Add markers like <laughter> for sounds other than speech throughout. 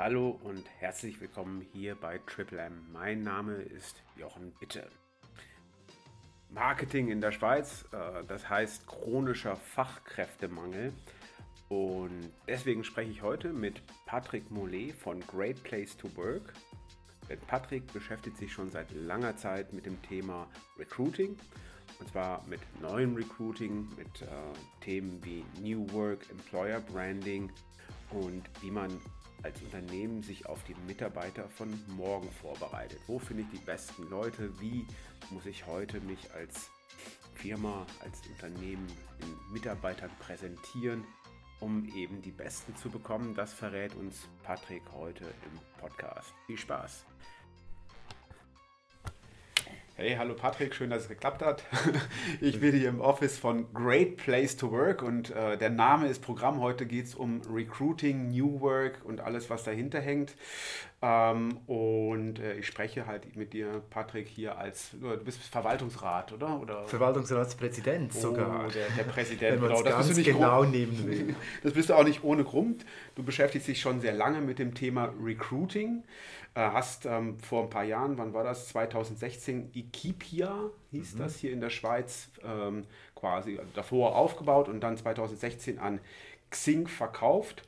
Hallo und herzlich willkommen hier bei Triple M. Mein Name ist Jochen Bitte. Marketing in der Schweiz, äh, das heißt chronischer Fachkräftemangel. Und deswegen spreche ich heute mit Patrick Mollet von Great Place to Work. Denn Patrick beschäftigt sich schon seit langer Zeit mit dem Thema Recruiting. Und zwar mit neuem Recruiting, mit äh, Themen wie New Work, Employer Branding und wie man als Unternehmen sich auf die Mitarbeiter von morgen vorbereitet. Wo finde ich die besten Leute? Wie muss ich heute mich als Firma, als Unternehmen den Mitarbeitern präsentieren, um eben die Besten zu bekommen? Das verrät uns Patrick heute im Podcast. Viel Spaß! Hey, hallo Patrick, schön, dass es geklappt hat. <laughs> Ich bin hier im Office von Great Place to Work und äh, der Name ist Programm. Heute geht es um Recruiting, New Work und alles, was dahinter hängt. Ähm, und äh, ich spreche halt mit dir, Patrick, hier als, du bist Verwaltungsrat, oder? oder? Verwaltungsratspräsident oh, sogar. Der, der Präsident, genau. Das bist du nicht genau nehmen will. <laughs> Das bist du auch nicht ohne Grund. Du beschäftigst dich schon sehr lange mit dem Thema Recruiting. Äh, hast ähm, vor ein paar Jahren, wann war das? 2016 Equipia hieß mhm. das hier in der Schweiz, ähm, quasi davor aufgebaut und dann 2016 an Xing verkauft.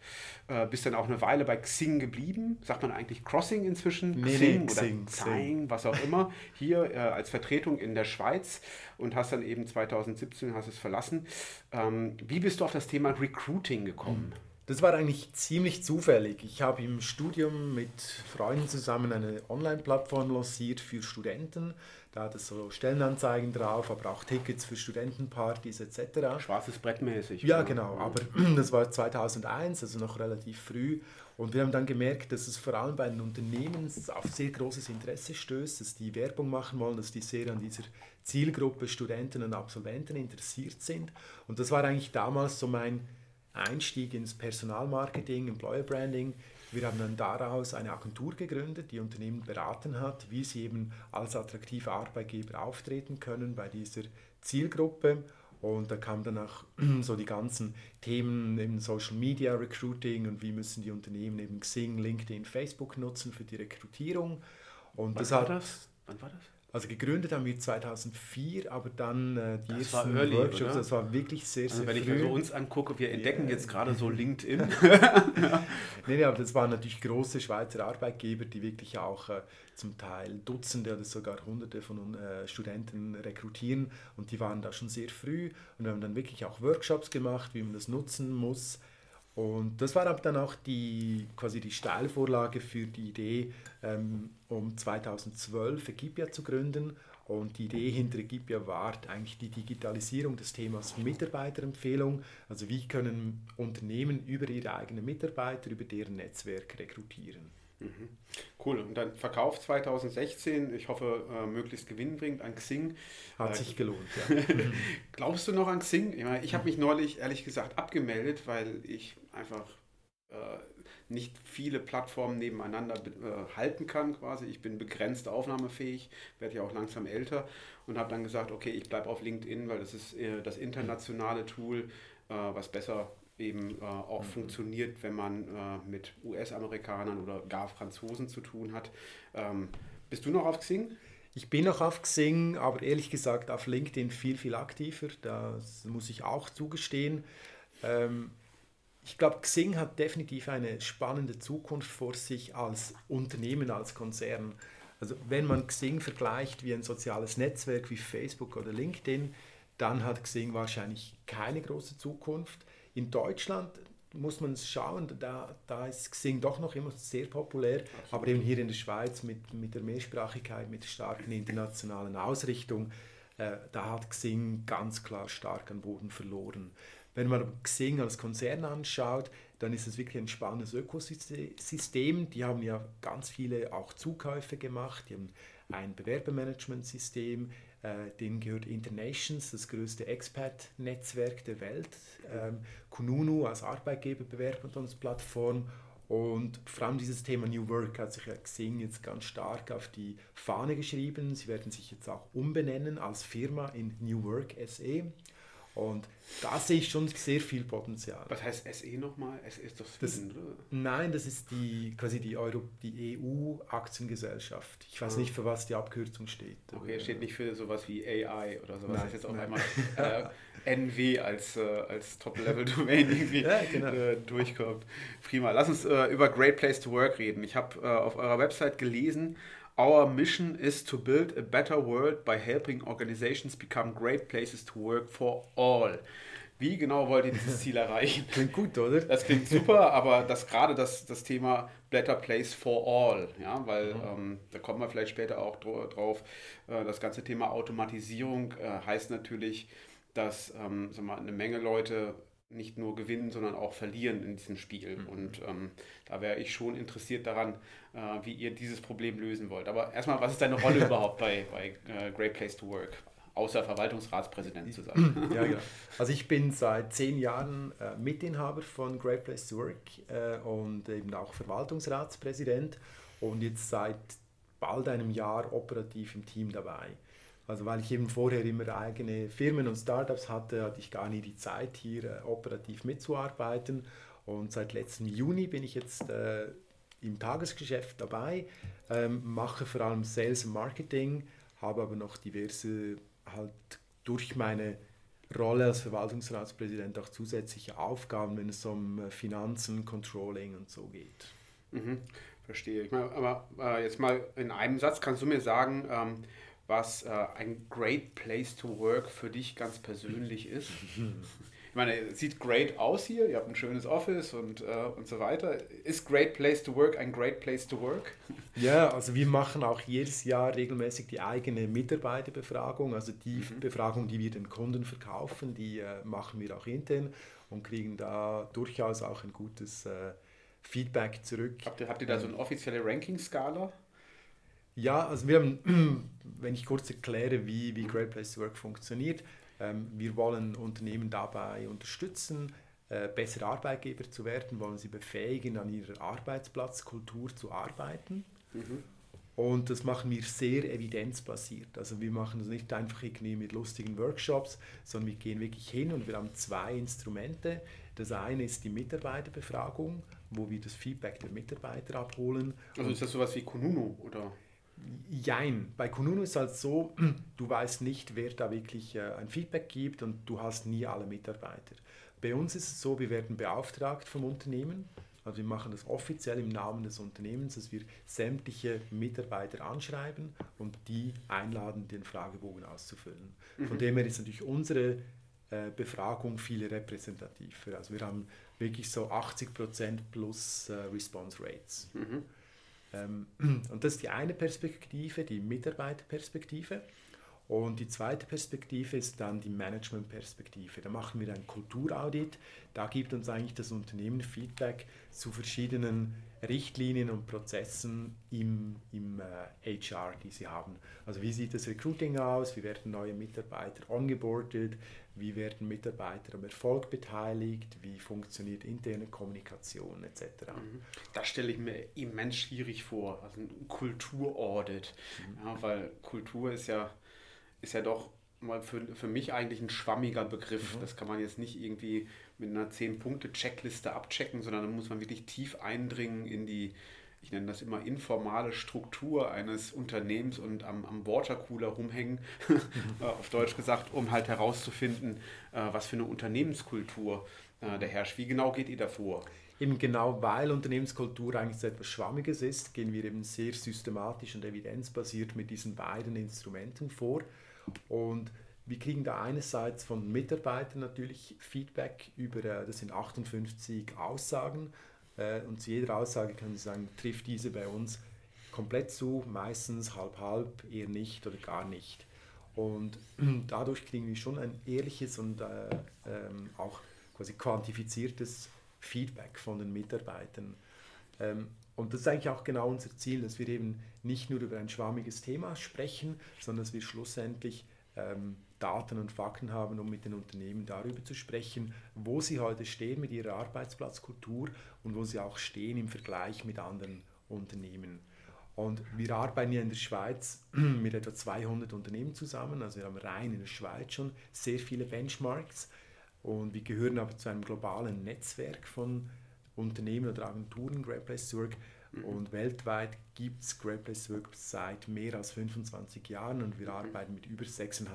Äh, bist dann auch eine Weile bei Xing geblieben. Sagt man eigentlich Crossing inzwischen? Nee, Xing, nee, Xing, oder Xing, was auch immer. Hier äh, als Vertretung in der Schweiz und hast dann eben 2017 hast es verlassen. Ähm, wie bist du auf das Thema Recruiting gekommen? Mhm. Das war eigentlich ziemlich zufällig. Ich habe im Studium mit Freunden zusammen eine Online-Plattform lanciert für Studenten. Da hat es so Stellenanzeigen drauf, aber auch Tickets für Studentenpartys etc. Schwarzes Brett mäßig. Ja, genau. Aber <clears throat> das war 2001, also noch relativ früh. Und wir haben dann gemerkt, dass es vor allem bei den Unternehmen auf sehr großes Interesse stößt, dass die Werbung machen wollen, dass die sehr an dieser Zielgruppe Studenten und Absolventen interessiert sind. Und das war eigentlich damals so mein Einstieg ins Personalmarketing, Employer Branding. Wir haben dann daraus eine Agentur gegründet, die Unternehmen beraten hat, wie sie eben als attraktiver Arbeitgeber auftreten können bei dieser Zielgruppe. Und da kamen dann auch <clears throat> so die ganzen Themen im Social Media Recruiting und wie müssen die Unternehmen eben Xing, LinkedIn, Facebook nutzen für die Rekrutierung. Und Wann das war das? Wann war das? Also gegründet haben wir 2004, aber dann äh, die das ersten war early, Workshops, oder? das war wirklich sehr, also sehr Wenn früh. ich mir so uns angucke, wir entdecken yeah. jetzt gerade so <laughs> LinkedIn. <laughs> ja. Nee, nee, aber das waren natürlich große Schweizer Arbeitgeber, die wirklich auch äh, zum Teil Dutzende oder sogar Hunderte von äh, Studenten rekrutieren und die waren da schon sehr früh und wir haben dann wirklich auch Workshops gemacht, wie man das nutzen muss und das war dann auch die, quasi die Steilvorlage für die Idee, ähm, um 2012 Equipia zu gründen. Und die Idee hinter Equipia war eigentlich die Digitalisierung des Themas Mitarbeiterempfehlung. Also wie können Unternehmen über ihre eigenen Mitarbeiter, über deren Netzwerk rekrutieren. Mhm. Cool. Und dann Verkauf 2016, ich hoffe, äh, möglichst gewinnbringend an Xing. Hat äh, sich gelohnt, ja. <laughs> Glaubst du noch an Xing? Ich, meine, ich habe mich neulich, ehrlich gesagt, abgemeldet, weil ich einfach äh, nicht viele Plattformen nebeneinander äh, halten kann quasi. Ich bin begrenzt aufnahmefähig, werde ja auch langsam älter und habe dann gesagt, okay, ich bleibe auf LinkedIn, weil das ist äh, das internationale Tool, äh, was besser eben äh, auch mhm. funktioniert, wenn man äh, mit US-Amerikanern oder gar Franzosen zu tun hat. Ähm, bist du noch auf Xing? Ich bin noch auf Xing, aber ehrlich gesagt auf LinkedIn viel, viel aktiver. Das muss ich auch zugestehen. Ähm, ich glaube, Xing hat definitiv eine spannende Zukunft vor sich als Unternehmen, als Konzern. Also wenn man Xing vergleicht wie ein soziales Netzwerk wie Facebook oder LinkedIn, dann hat Xing wahrscheinlich keine große Zukunft. In Deutschland muss man schauen, da, da ist Xing doch noch immer sehr populär, Absolut. aber eben hier in der Schweiz mit, mit der Mehrsprachigkeit, mit der starken internationalen Ausrichtung, äh, da hat Xing ganz klar stark an Boden verloren. Wenn man Xing als Konzern anschaut, dann ist es wirklich ein spannendes Ökosystem. Die haben ja ganz viele auch Zukäufe gemacht, die haben ein Bewerbermanagementsystem, äh, denen gehört Internations, das größte Expat-Netzwerk der Welt. Ähm, Kununu als Arbeitgeberbewerbungsplattform. Und vor allem dieses Thema New Work hat sich ja Xing jetzt ganz stark auf die Fahne geschrieben. Sie werden sich jetzt auch umbenennen als Firma in New Work SE. Und da sehe ich schon sehr viel Potenzial. Was heißt SE nochmal? SE ist doch Sweden, das, oder? Nein, das ist die quasi die, Euro, die EU-Aktiengesellschaft. Ich weiß ah. nicht, für was die Abkürzung steht. Okay, steht nicht für sowas wie AI oder sowas. Nein, ist jetzt auf einmal <laughs> äh, NW als, äh, als Top-Level-Domain irgendwie ja, genau. äh, durchkommt. Prima. Lass uns äh, über Great Place to Work reden. Ich habe äh, auf eurer Website gelesen, Our mission is to build a better world by helping organizations become great places to work for all. Wie genau wollt ihr dieses <laughs> Ziel erreichen? Klingt gut, oder? Das klingt super, aber das gerade das, das Thema Better Place for All, ja, weil mhm. ähm, da kommen wir vielleicht später auch drauf. Äh, das ganze Thema Automatisierung äh, heißt natürlich, dass ähm, sag mal, eine Menge Leute nicht nur gewinnen, sondern auch verlieren in diesem Spiel. Mhm. Und ähm, da wäre ich schon interessiert daran, äh, wie ihr dieses Problem lösen wollt. Aber erstmal, was ist deine Rolle <laughs> überhaupt bei, bei äh, Great Place to Work? Außer Verwaltungsratspräsident zu sein. <laughs> ja, genau. Also ich bin seit zehn Jahren äh, Mitinhaber von Great Place to Work äh, und eben auch Verwaltungsratspräsident und jetzt seit bald einem Jahr operativ im Team dabei. Also weil ich eben vorher immer eigene Firmen und Startups hatte, hatte ich gar nie die Zeit, hier äh, operativ mitzuarbeiten. Und seit letztem Juni bin ich jetzt äh, im Tagesgeschäft dabei, ähm, mache vor allem Sales und Marketing, habe aber noch diverse, halt durch meine Rolle als Verwaltungsratspräsident auch zusätzliche Aufgaben, wenn es um äh, Finanzen, Controlling und so geht. Mhm, verstehe. Ich meine, aber äh, jetzt mal in einem Satz kannst du mir sagen, ähm, was äh, ein great place to work für dich ganz persönlich ist. Ich meine, es sieht great aus hier, ihr habt ein schönes Office und, äh, und so weiter. Ist Great Place to Work ein Great Place to Work? <laughs> Ja, also wir machen auch jedes Jahr regelmäßig die eigene Mitarbeiterbefragung. Also die mhm. Befragung, die wir den Kunden verkaufen, die äh, machen wir auch intern und kriegen da durchaus auch ein gutes äh, Feedback zurück. Habt ihr, habt ihr da so eine offizielle Ranking-Skala? Ja, also wir haben, <clears throat> wenn ich kurz erkläre, wie, wie Great Place to Work funktioniert, ähm, wir wollen Unternehmen dabei unterstützen, äh, bessere Arbeitgeber zu werden, wollen sie befähigen, an ihrer Arbeitsplatzkultur zu arbeiten. Mhm. Und das machen wir sehr evidenzbasiert. Also wir machen das nicht einfach irgendwie mit lustigen Workshops, sondern wir gehen wirklich hin und wir haben zwei Instrumente. Das eine ist die Mitarbeiterbefragung, wo wir das Feedback der Mitarbeiter abholen. Also ist das sowas wie Kununu oder? Jein. Bei Kununu ist es halt so, <clears throat> du weißt nicht, wer da wirklich äh, ein Feedback gibt und du hast nie alle Mitarbeiter. Bei uns ist es so, wir werden beauftragt vom Unternehmen. Also wir machen das offiziell im Namen des Unternehmens, dass wir sämtliche Mitarbeiter anschreiben und die einladen, den Fragebogen auszufüllen. Mhm. Von dem her ist natürlich unsere äh, Befragung viel repräsentativer. Also wir haben wirklich so 80% plus äh, Response Rates. Mhm. Ähm, und das ist die eine Perspektive, die Mitarbeiterperspektive. Und die zweite Perspektive ist dann die Managementperspektive. Da machen wir ein Kulturaudit. Da gibt uns eigentlich das Unternehmen Feedback zu verschiedenen Richtlinien und Prozessen im, im äh, HR, die sie haben. Also wie sieht das Recruiting aus? Wie werden neue Mitarbeiter ongeboardet? Wie werden Mitarbeiter am Erfolg beteiligt? Wie funktioniert interne Kommunikation etc.? Mhm. Das stelle ich mir immens schwierig vor, also ein Kulturaudit, mhm. ja, weil Kultur ist ja, ist ja doch mal für, für mich eigentlich ein schwammiger Begriff. Mhm. Das kann man jetzt nicht irgendwie mit einer 10-Punkte-Checkliste abchecken, sondern da muss man wirklich tief eindringen in die, ich nenne das immer informale Struktur eines Unternehmens und am, am Watercooler rumhängen, <laughs> äh, auf Deutsch gesagt, um halt herauszufinden, äh, was für eine Unternehmenskultur äh, da herrscht. Wie genau geht ihr davor? Eben genau, weil Unternehmenskultur eigentlich so etwas Schwammiges ist, gehen wir eben sehr systematisch und evidenzbasiert mit diesen beiden Instrumenten vor. Und wir kriegen da einerseits von Mitarbeitern natürlich Feedback über, das sind 58 Aussagen, äh, und zu jeder Aussage kann ich sagen, trifft diese bei uns komplett zu, meistens halb halb, eher nicht oder gar nicht. Und <clears throat> dadurch kriegen wir schon ein ehrliches und äh, ähm, auch quasi quantifiziertes Feedback von den Mitarbeitern. Ähm, und das ist eigentlich auch genau unser Ziel, dass wir eben nicht nur über ein schwammiges Thema sprechen, sondern dass wir schlussendlich ähm, Daten und Fakten haben, um mit den Unternehmen darüber zu sprechen, wo sie heute stehen mit ihrer Arbeitsplatzkultur und wo sie auch stehen im Vergleich mit anderen Unternehmen. Und wir arbeiten ja in der Schweiz <clears throat> mit etwa 200 Unternehmen zusammen. Also wir haben rein in der Schweiz schon sehr viele Benchmarks. Und wir gehören aber zu einem globalen Netzwerk von Unternehmen oder Agenturen, Great Place to Work. Mhm. Und weltweit gibt es to Work seit mehr als 25 Jahren und wir mhm. arbeiten mit über 6.500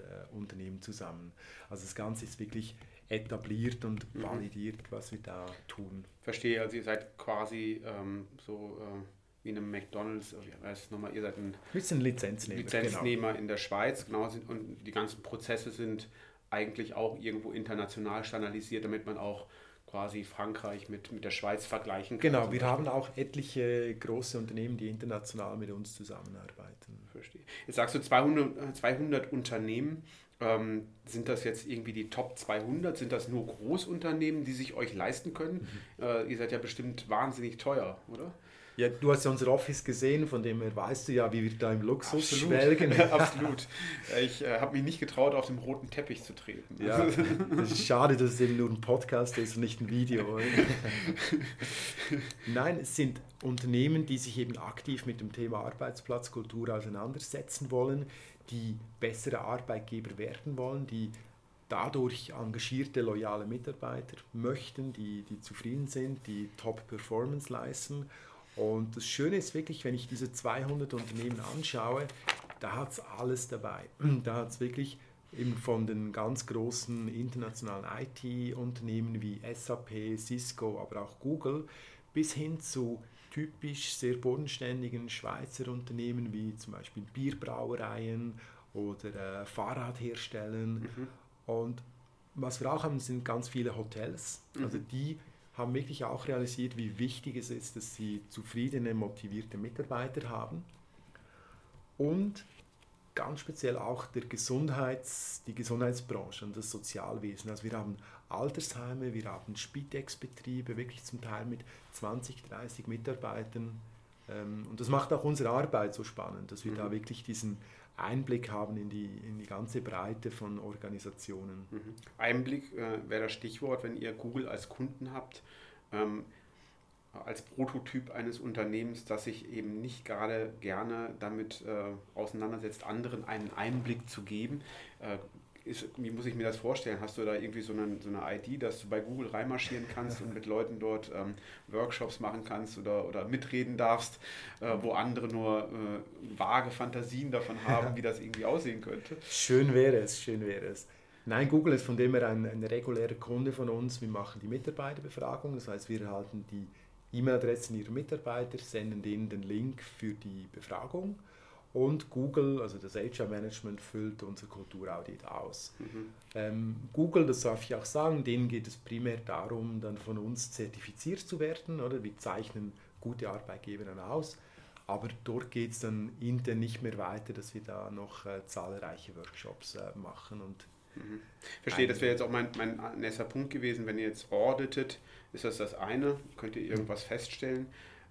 äh, Unternehmen zusammen. Also das Ganze ist wirklich etabliert und mhm. validiert, was wir da tun. Verstehe, also ihr seid quasi ähm, so äh, wie einem McDonalds, wie heißt es nochmal, ihr seid ein bisschen Lizenznehmer, Lizenznehmer genau. in der Schweiz, genau, und die ganzen Prozesse sind eigentlich auch irgendwo international standardisiert, damit man auch quasi Frankreich mit, mit der Schweiz vergleichen kann. Genau, wir haben auch etliche große Unternehmen, die international mit uns zusammenarbeiten. Verstehe. Jetzt sagst du 200, 200 Unternehmen. Ähm, sind das jetzt irgendwie die Top 200? Sind das nur Großunternehmen, die sich euch leisten können? Mhm. Äh, ihr seid ja bestimmt wahnsinnig teuer, oder? Ja, du hast ja unser Office gesehen, von dem her weißt du ja, wie wir da im Luxus Absolut. schwelgen. <laughs> Absolut. Ich äh, habe mich nicht getraut, auf dem roten Teppich zu treten. Ja, es ist schade, dass es eben nur ein Podcast ist und nicht ein Video. <laughs> Nein, es sind Unternehmen, die sich eben aktiv mit dem Thema Arbeitsplatzkultur auseinandersetzen wollen, die bessere Arbeitgeber werden wollen, die dadurch engagierte, loyale Mitarbeiter möchten, die, die zufrieden sind, die Top-Performance leisten und das Schöne ist wirklich, wenn ich diese 200 Unternehmen anschaue, da hat es alles dabei. <clears throat> Da hat es wirklich eben von den ganz großen internationalen IT-Unternehmen wie SAP, Cisco, aber auch Google bis hin zu typisch sehr bodenständigen Schweizer Unternehmen wie zum Beispiel Bierbrauereien oder äh, Fahrradherstellen. Mhm. Und was wir auch haben, sind ganz viele Hotels, also mhm. die haben wirklich auch realisiert, wie wichtig es ist, dass sie zufriedene, motivierte Mitarbeiter haben. Und ganz speziell auch der Gesundheits, die Gesundheitsbranche und das Sozialwesen. Also wir haben Altersheime, wir haben Spitex-Betriebe, wirklich zum Teil mit 20, 30 Mitarbeitern. Ähm, und das macht auch unsere Arbeit so spannend, dass wir mhm. da wirklich diesen Einblick haben in die, in die ganze Breite von Organisationen. Mhm. Einblick äh, wäre das Stichwort, wenn ihr Google als Kunden habt, ähm, als Prototyp eines Unternehmens, das sich eben nicht gerade gerne damit äh, auseinandersetzt, anderen einen Einblick zu geben. Äh, ist, wie muss ich mir das vorstellen? Hast du da irgendwie so eine, so eine ID, dass du bei Google reinmarschieren kannst und mit Leuten dort ähm, Workshops machen kannst oder, oder mitreden darfst, äh, wo andere nur äh, vage Fantasien davon haben, wie das irgendwie aussehen könnte? Schön wäre es, schön wäre es. Nein, Google ist von dem her ein, ein regulärer Kunde von uns. Wir machen die Mitarbeiterbefragung, das heißt, wir erhalten die E-Mail-Adressen ihrer Mitarbeiter, senden denen den Link für die Befragung und Google, also das HR-Management, füllt unser Kulturaudit aus. Mhm. Ähm, Google, das darf ich auch sagen, denen geht es primär darum, dann von uns zertifiziert zu werden. Oder? Wir zeichnen gute Arbeitgeber dann aus. Aber dort geht es dann intern nicht mehr weiter, dass wir da noch äh, zahlreiche Workshops äh, machen. Und mhm. Verstehe, das wäre jetzt auch mein, mein nächster Punkt gewesen. Wenn ihr jetzt auditet, ist das das eine, könnt ihr irgendwas feststellen.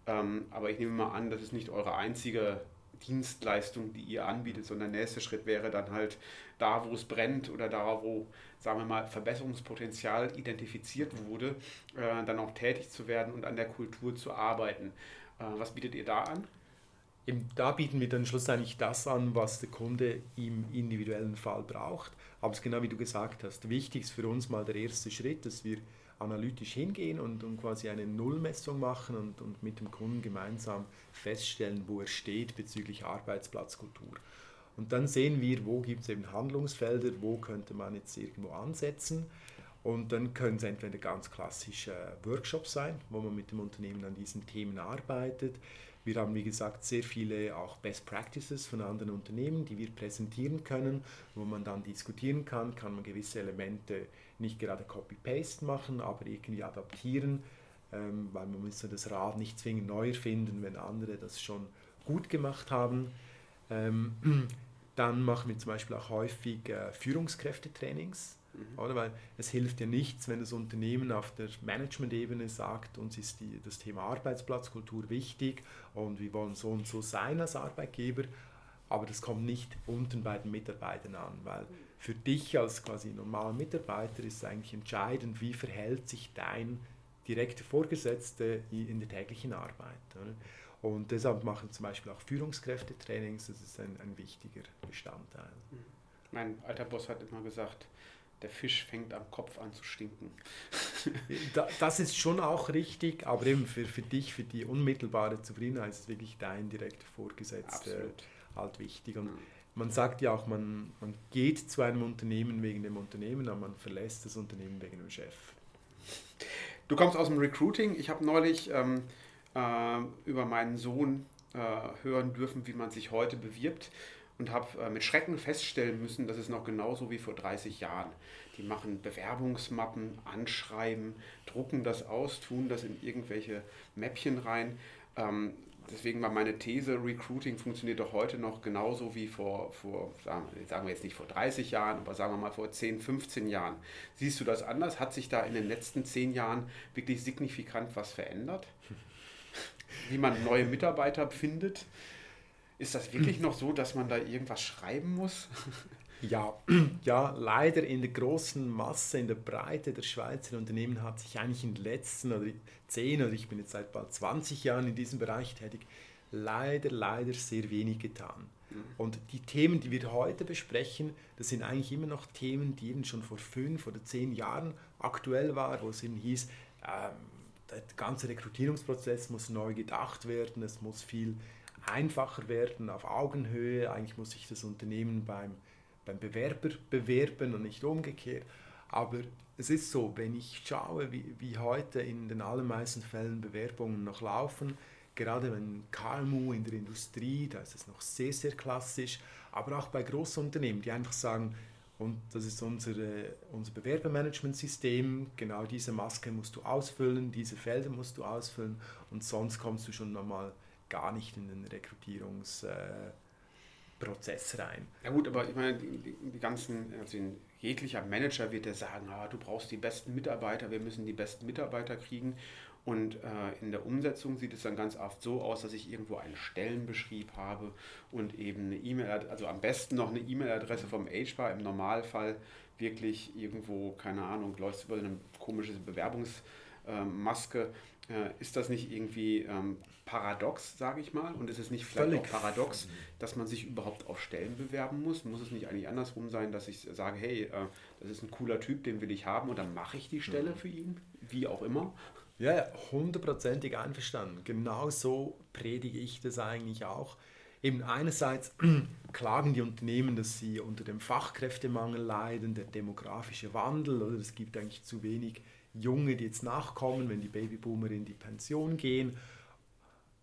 Ähm, aber ich nehme mal an, das ist nicht eure einzige Dienstleistung, die ihr anbietet, sondern der nächste Schritt wäre dann halt da, wo es brennt oder da, wo, sagen wir mal, Verbesserungspotenzial identifiziert wurde, äh, dann auch tätig zu werden und an der Kultur zu arbeiten. Äh, was bietet ihr da an? Da bieten wir dann schlussendlich das an, was der Kunde im individuellen Fall braucht. Aber es ist genau wie du gesagt hast, wichtig ist für uns mal der erste Schritt, dass wir analytisch hingehen und, und quasi eine Nullmessung machen und, und mit dem Kunden gemeinsam feststellen, wo er steht bezüglich Arbeitsplatzkultur. Und dann sehen wir, wo gibt es eben Handlungsfelder, wo könnte man jetzt irgendwo ansetzen. Und dann können es entweder ganz klassische Workshops sein, wo man mit dem Unternehmen an diesen Themen arbeitet. Wir haben, wie gesagt, sehr viele auch Best Practices von anderen Unternehmen, die wir präsentieren können, wo man dann diskutieren kann, kann man gewisse Elemente nicht gerade Copy-Paste machen, aber irgendwie adaptieren, ähm, weil man muss das Rad nicht zwingend neu erfinden, wenn andere das schon gut gemacht haben. Ähm, <clears throat> dann machen wir zum Beispiel auch häufig äh, Führungskräftetrainings, mhm. oder? weil es hilft ja nichts, wenn das Unternehmen auf der Management-Ebene sagt, uns ist die, das Thema Arbeitsplatzkultur wichtig und wir wollen so und so sein als Arbeitgeber, aber das kommt nicht unten bei den Mitarbeitern an, weil für dich als quasi normaler Mitarbeiter ist eigentlich entscheidend, wie verhält sich dein direkter Vorgesetzter in der täglichen Arbeit. Oder? Und deshalb machen zum Beispiel auch Führungskräftetrainings, das ist ein, ein wichtiger Bestandteil. Mein alter Boss hat immer gesagt, der Fisch fängt am Kopf an zu stinken. <laughs> das ist schon auch richtig, aber eben für, für dich, für die unmittelbare Zufriedenheit ist wirklich dein direkter Vorgesetzter Absolut. halt wichtig. Und mhm. Man sagt ja auch, man, man geht zu einem Unternehmen wegen dem Unternehmen, aber man verlässt das Unternehmen wegen dem Chef. Du kommst aus dem Recruiting. Ich habe neulich ähm, äh, über meinen Sohn äh, hören dürfen, wie man sich heute bewirbt und habe äh, mit Schrecken feststellen müssen, das ist noch genauso wie vor 30 Jahren. Die machen Bewerbungsmappen, anschreiben, drucken das aus, tun das in irgendwelche Mäppchen rein. Ähm, deswegen war meine These, Recruiting funktioniert doch heute noch genauso wie vor, vor sagen wir jetzt nicht vor 30 Jahren, aber sagen wir mal vor 10, 15 Jahren. Siehst du das anders? Hat sich da in den letzten 10 Jahren wirklich signifikant was verändert? <laughs> Wie man neue Mitarbeiter findet? Ist das wirklich noch so, dass man da irgendwas schreiben muss? <laughs> Ja, <clears throat> ja, leider in der großen Masse, in der Breite der Schweizer Unternehmen hat sich eigentlich in den letzten oder zehn oder ich bin jetzt seit bald 20 Jahren in diesem Bereich tätig, leider, leider sehr wenig getan. Mhm. Und die Themen, die wir heute besprechen, das sind eigentlich immer noch Themen, die eben schon vor fünf oder zehn Jahren aktuell waren, wo es eben hieß, ähm, der ganze Rekrutierungsprozess muss neu gedacht werden, es muss viel einfacher werden, auf Augenhöhe. Eigentlich muss sich das Unternehmen beim, beim Bewerber bewerben und nicht umgekehrt. Aber es ist so, wenn ich schaue, wie, wie heute in den allermeisten Fällen Bewerbungen noch laufen, gerade wenn KMU in der Industrie, da ist es noch sehr, sehr klassisch, aber auch bei Großunternehmen, die einfach sagen, und das ist unsere, unser Bewerbermanagementsystem, genau diese Maske musst du ausfüllen, diese Felder musst du ausfüllen und sonst kommst du schon nochmal gar nicht in den Rekrutierungsprozess äh, rein. Ja gut, aber ich meine, die, die ganzen, also jeglicher Manager wird ja sagen, ah, du brauchst die besten Mitarbeiter, wir müssen die besten Mitarbeiter kriegen. Und äh, in der Umsetzung sieht es dann ganz oft so aus, dass ich irgendwo einen Stellenbeschrieb habe und eben eine E-Mail, also am besten noch eine E-Mail-Adresse vom HR im Normalfall wirklich irgendwo, keine Ahnung, läuft über eine komische Bewerbungsmaske. Äh, ist das nicht irgendwie ähm, paradox, sage ich mal? Und ist es nicht vielleicht Völlig. auch paradox, dass man sich überhaupt auf Stellen bewerben muss? Muss es nicht eigentlich andersrum sein, dass ich sage, hey, äh, das ist ein cooler Typ, den will ich haben und dann mache ich die Stelle mhm. für ihn, wie auch immer? Ja, hundertprozentig einverstanden. Genau so predige ich das eigentlich auch. Eben einerseits <clears throat> klagen die Unternehmen, dass sie unter dem Fachkräftemangel leiden, der demografische Wandel oder es gibt eigentlich zu wenig Junge, die jetzt nachkommen, wenn die Babyboomer in die Pension gehen.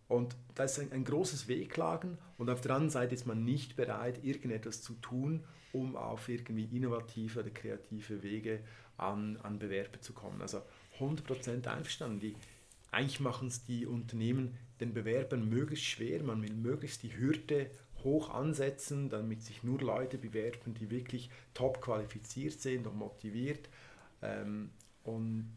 Und das ist ein, ein großes Wehklagen und auf der anderen Seite ist man nicht bereit, irgendetwas zu tun, um auf irgendwie innovative oder kreative Wege an, an Bewerber zu kommen. Also 100% einverstanden. Die, eigentlich machen es die Unternehmen den Bewerbern möglichst schwer. Man will möglichst die Hürde hoch ansetzen, damit sich nur Leute bewerben, die wirklich top qualifiziert sind und motiviert. Ähm, und,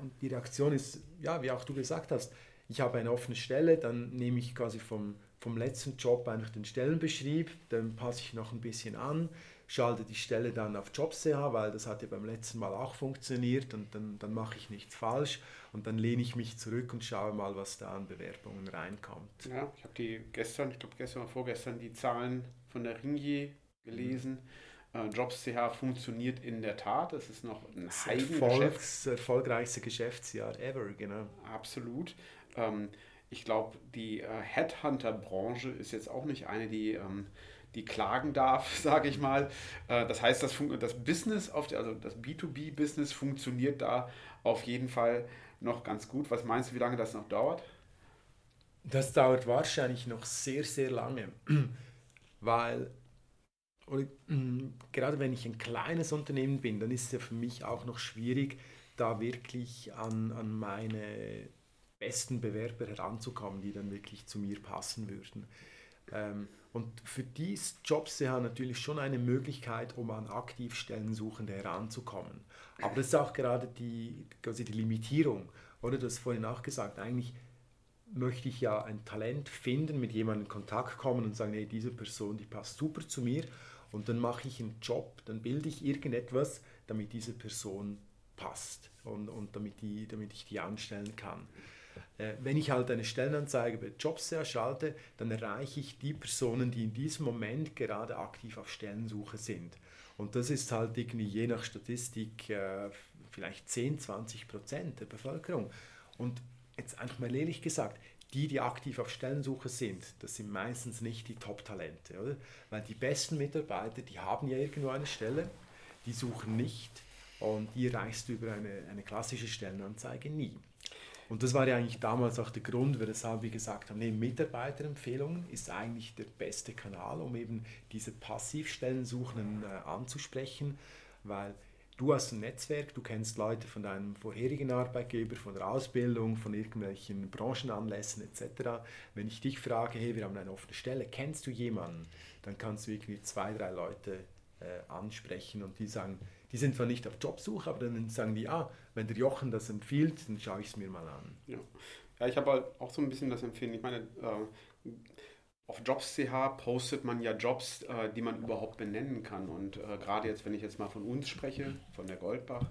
und die Reaktion ist, ja, wie auch du gesagt hast, ich habe eine offene Stelle, dann nehme ich quasi vom, vom letzten Job einfach den Stellenbeschrieb, dann passe ich noch ein bisschen an, schalte die Stelle dann auf Jobch, weil das hat ja beim letzten Mal auch funktioniert und dann, dann mache ich nichts falsch und dann lehne ich mich zurück und schaue mal, was da an Bewerbungen reinkommt. Ja, ich habe die gestern, ich glaube gestern oder vorgestern, die Zahlen von der Ringier gelesen. Mhm äh, JobsCH funktioniert in der Tat. Es ist noch ein. Das erfolgreichste Geschäftsjahr ever, genau. Absolut. Ähm, ich glaube, die äh, Headhunter-Branche ist jetzt auch nicht eine, die, ähm, die klagen darf, <laughs> sage ich mal. Äh, das heißt, das, das Business, der, also das B2B-Business funktioniert da auf jeden Fall noch ganz gut. Was meinst du, wie lange das noch dauert? Das dauert wahrscheinlich noch sehr, sehr lange, <clears throat> weil oder, mm, gerade wenn ich ein kleines Unternehmen bin, dann ist es ja für mich auch noch schwierig, da wirklich an, an meine besten Bewerber heranzukommen, die dann wirklich zu mir passen würden. Ähm, und für die ist JobsCH natürlich schon eine Möglichkeit, um an Aktivstellensuchende heranzukommen. Aber das ist auch gerade die, quasi die Limitierung. Oder du hast vorhin auch gesagt, eigentlich möchte ich ja ein Talent finden, mit jemandem in Kontakt kommen und sagen, hey, diese Person, die passt super zu mir und dann mache ich einen Job, dann bilde ich irgendetwas, damit diese Person passt und, und damit, die, damit ich die anstellen kann. Äh, wenn ich halt eine Stellenanzeige bei Jobs schalte, dann erreiche ich die Personen, die in diesem Moment gerade aktiv auf Stellensuche sind. Und das ist halt irgendwie je nach Statistik äh, vielleicht 10, 20 Prozent der Bevölkerung. Und jetzt einfach mal ehrlich gesagt, die, die aktiv auf Stellensuche sind, das sind meistens nicht die Top-Talente? Weil die besten Mitarbeiter, die haben ja irgendwo eine Stelle, die suchen nicht und die erreichst du über eine, eine klassische Stellenanzeige nie. Und das war ja eigentlich damals auch der Grund, weshalb wir gesagt haben, nee, Mitarbeiterempfehlungen ist eigentlich der beste Kanal, um eben diese Passivstellensuchenden äh, anzusprechen, weil du hast ein Netzwerk, du kennst Leute von deinem vorherigen Arbeitgeber, von der Ausbildung, von irgendwelchen Branchenanlässen etc. Wenn ich dich frage, hey, wir haben eine offene Stelle, kennst du jemanden? Dann kannst du irgendwie zwei, drei Leute äh, ansprechen und die sagen, die sind zwar nicht auf Jobsuche, aber dann sagen die, ah, wenn der Jochen das empfiehlt, dann schaue ich es mir mal an. Ja, ja ich habe halt auch so ein bisschen das Empfehlen. Ich meine, äh, auf Jobs.ch postet man ja Jobs, äh, die man überhaupt benennen kann. Und äh, gerade jetzt, wenn ich jetzt mal von uns spreche, von der Goldbach,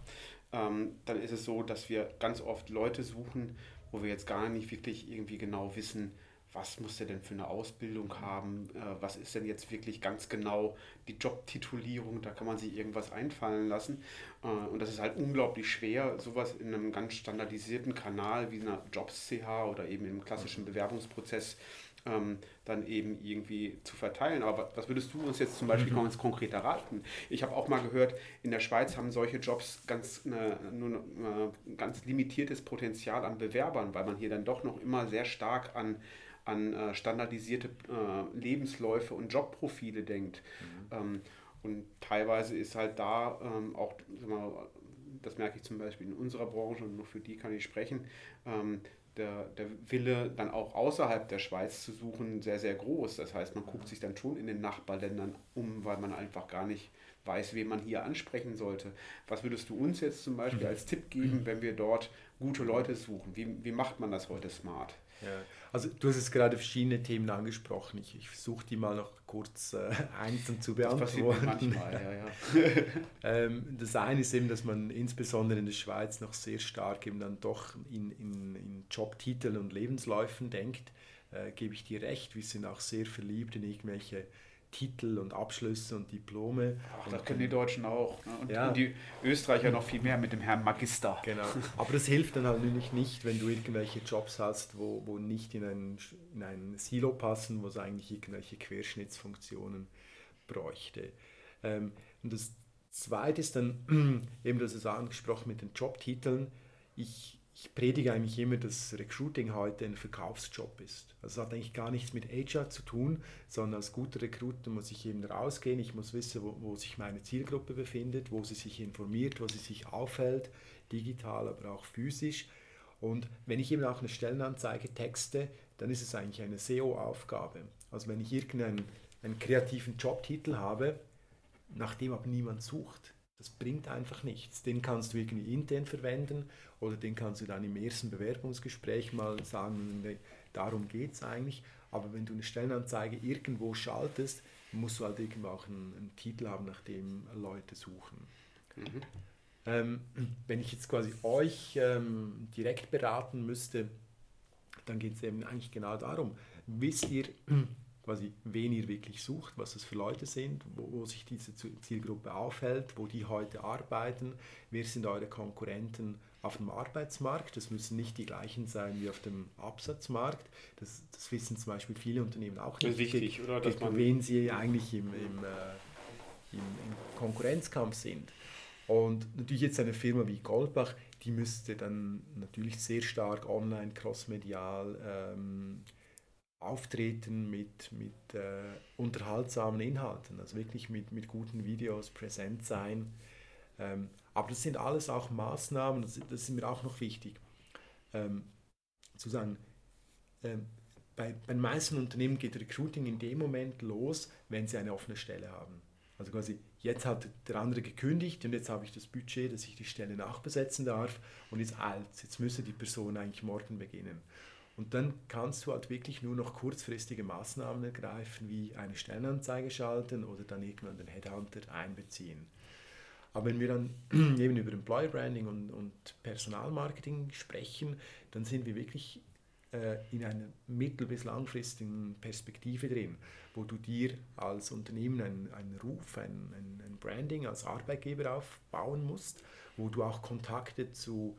ähm, dann ist es so, dass wir ganz oft Leute suchen, wo wir jetzt gar nicht wirklich irgendwie genau wissen, was muss der denn für eine Ausbildung haben, äh, was ist denn jetzt wirklich ganz genau die Jobtitulierung, da kann man sich irgendwas einfallen lassen. Äh, und das ist halt unglaublich schwer, sowas in einem ganz standardisierten Kanal wie einer Jobs.ch oder eben im klassischen Bewerbungsprozess ähm, dann eben irgendwie zu verteilen. Aber was würdest du uns jetzt zum Beispiel mhm. ganz konkret erraten? Ich habe auch mal gehört, in der Schweiz haben solche Jobs ganz, äh, nur äh, ganz limitiertes Potenzial an Bewerbern, weil man hier dann doch noch immer sehr stark an an äh, standardisierte äh, Lebensläufe und Jobprofile denkt. Mhm. Ähm, und teilweise ist halt da ähm, auch, mal, das merke ich zum Beispiel in unserer Branche und nur für die kann ich sprechen, ähm, der, der Wille, dann auch außerhalb der Schweiz zu suchen, sehr, sehr groß. Das heißt, man guckt sich dann schon in den Nachbarländern um, weil man einfach gar nicht weiß, wen man hier ansprechen sollte. Was würdest du uns jetzt zum Beispiel als Tipp geben, wenn wir dort gute Leute suchen? Wie, wie macht man das heute smart? Ja. Also du hast jetzt gerade verschiedene Themen angesprochen. Ich, ich versuche die mal noch kurz äh, einzeln zu beantworten. Das manchmal, ja, ja. <laughs> ähm, das eine ist eben, dass man insbesondere in der Schweiz noch sehr stark eben dann doch in, in, in Jobtiteln und Lebensläufen denkt. Äh, gebe ich dir recht, wir sind auch sehr verliebt in irgendwelche Titel und Abschlüsse und Diplome. Ach, das können die Deutschen auch. Ne? Und, ja. und, die Österreicher noch viel mehr mit dem Herrn Magister. Genau. Aber das hilft dann halt natürlich nicht, wenn du irgendwelche Jobs hast, wo, wo nicht in ein, in ein Silo passen, wo es eigentlich irgendwelche Querschnittsfunktionen bräuchte. Ähm, und das Zweite ist dann, <clears throat> eben das ist angesprochen mit den Jobtiteln. Ich ich predige eigentlich immer, dass Recruiting heute ein Verkaufsjob ist. Also es hat eigentlich gar nichts mit HR zu tun, sondern als guter Recruiter muss ich eben rausgehen, ich muss wissen, wo, wo, sich meine Zielgruppe befindet, wo sie sich informiert, wo sie sich aufhält, digital, aber auch physisch. Und wenn ich eben auch eine Stellenanzeige texte, dann ist es eigentlich eine SEO-Aufgabe. Also wenn ich irgendeinen einen kreativen Jobtitel habe, nach dem aber niemand sucht, das bringt einfach nichts. Den kannst du irgendwie intern verwenden oder den kannst du dann im ersten Bewerbungsgespräch mal sagen, darum geht es eigentlich. Aber wenn du eine Stellenanzeige irgendwo schaltest, musst du halt irgendwo auch einen, einen Titel haben, nach dem Leute suchen. Mhm. Ähm, wenn ich jetzt quasi euch ähm, direkt beraten müsste, dann geht es eben eigentlich genau darum, wisst ihr, quasi, wen ihr wirklich sucht, was das für Leute sind, wo, wo, sich diese Zielgruppe aufhält, wo die heute arbeiten, wer sind eure Konkurrenten auf dem Arbeitsmarkt. Das müssen nicht die gleichen sein wie auf dem Absatzmarkt. Das, das wissen zum Beispiel viele Unternehmen auch nicht. Das ist wichtig, oder? Dass man wen sie eigentlich im, im, äh, im, im Konkurrenzkampf sind. Und natürlich jetzt eine Firma wie Goldbach, die müsste dann natürlich sehr stark online, crossmedial ähm, auftreten mit, mit äh, unterhaltsamen Inhalten, also wirklich mit, mit guten Videos präsent sein. Ähm, aber das sind alles auch Maßnahmen, das, das ist mir auch noch wichtig, ähm, zu sagen, ähm, bei, bei den meisten Unternehmen geht Recruiting in dem Moment los, wenn sie eine offene Stelle haben. Also quasi, jetzt hat der andere gekündigt und jetzt habe ich das Budget, dass ich die Stelle nachbesetzen darf und jetzt alt, jetzt müsse die Person eigentlich morgen beginnen. Und dann kannst du halt wirklich nur noch kurzfristige Maßnahmen ergreifen, wie eine Stellenanzeige schalten oder dann irgendwann den Headhunter einbeziehen. Aber wenn wir dann <clears throat> eben über Employer Branding und, und Personalmarketing sprechen, dann sind wir wirklich äh, in einer mittel- bis langfristigen Perspektive drin, wo du dir als Unternehmen einen, einen Ruf, ein, ein, ein Branding als Arbeitgeber aufbauen musst, wo du auch Kontakte zu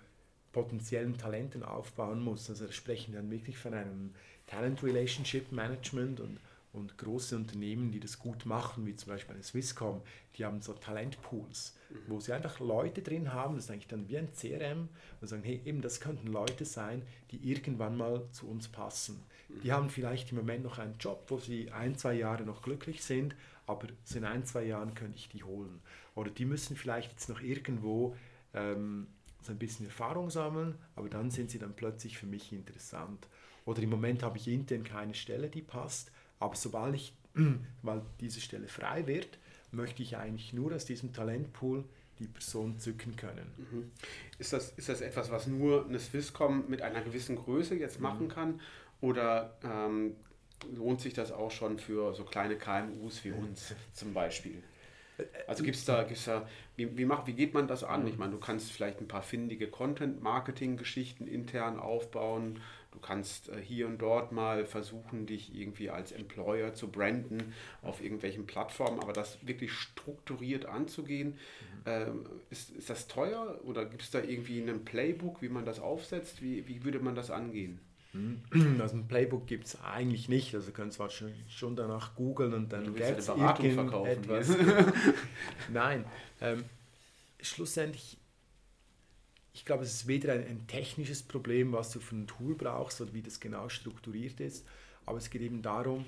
potenziellen Talenten aufbauen musst. Also da sprechen wir dann wirklich von einem Talent Relationship Management und und große Unternehmen, die das gut machen, wie zum Beispiel eine Swisscom, die haben so Talentpools, mhm. wo sie einfach Leute drin haben, das ist eigentlich dann wie ein CRM, und sagen, hey, eben das könnten Leute sein, die irgendwann mal zu uns passen. Mhm. Die haben vielleicht im Moment noch einen Job, wo sie ein, zwei Jahre noch glücklich sind, aber in ein, zwei Jahren könnte ich die holen. Oder die müssen vielleicht jetzt noch irgendwo ähm, so ein bisschen Erfahrung sammeln, aber dann sind sie dann plötzlich für mich interessant. Oder im Moment habe ich intern keine Stelle, die passt, aber sobald ich, <clears throat> weil diese Stelle frei wird, möchte ich eigentlich nur aus diesem Talentpool die Person zücken können. Mhm. Ist, das, ist das etwas, was nur eine Swisscom mit einer gewissen Größe jetzt mhm. machen kann? Oder ähm, lohnt sich das auch schon für so kleine KMUs wie uns zum Beispiel? Also gibt es da, gibt's da wie, wie, macht, wie geht man das an? Mhm. Ich meine, du kannst vielleicht ein paar findige Content-Marketing-Geschichten intern aufbauen. Du kannst äh, hier und dort mal versuchen, dich irgendwie als Employer zu branden auf irgendwelchen Plattformen, aber das wirklich strukturiert anzugehen, mhm. ähm, ist, ist das teuer oder gibt es da irgendwie ein Playbook, wie man das aufsetzt? Wie, wie würde man das angehen? Mhm. Also ein Playbook gibt es eigentlich nicht. Also kannst zwar schon, schon danach googeln und dann gibt es etwas. Nein, ähm, schlussendlich ich glaube, es ist weder ein, ein, technisches Problem, was du für ein Tool brauchst oder wie das genau strukturiert ist, aber es geht eben darum,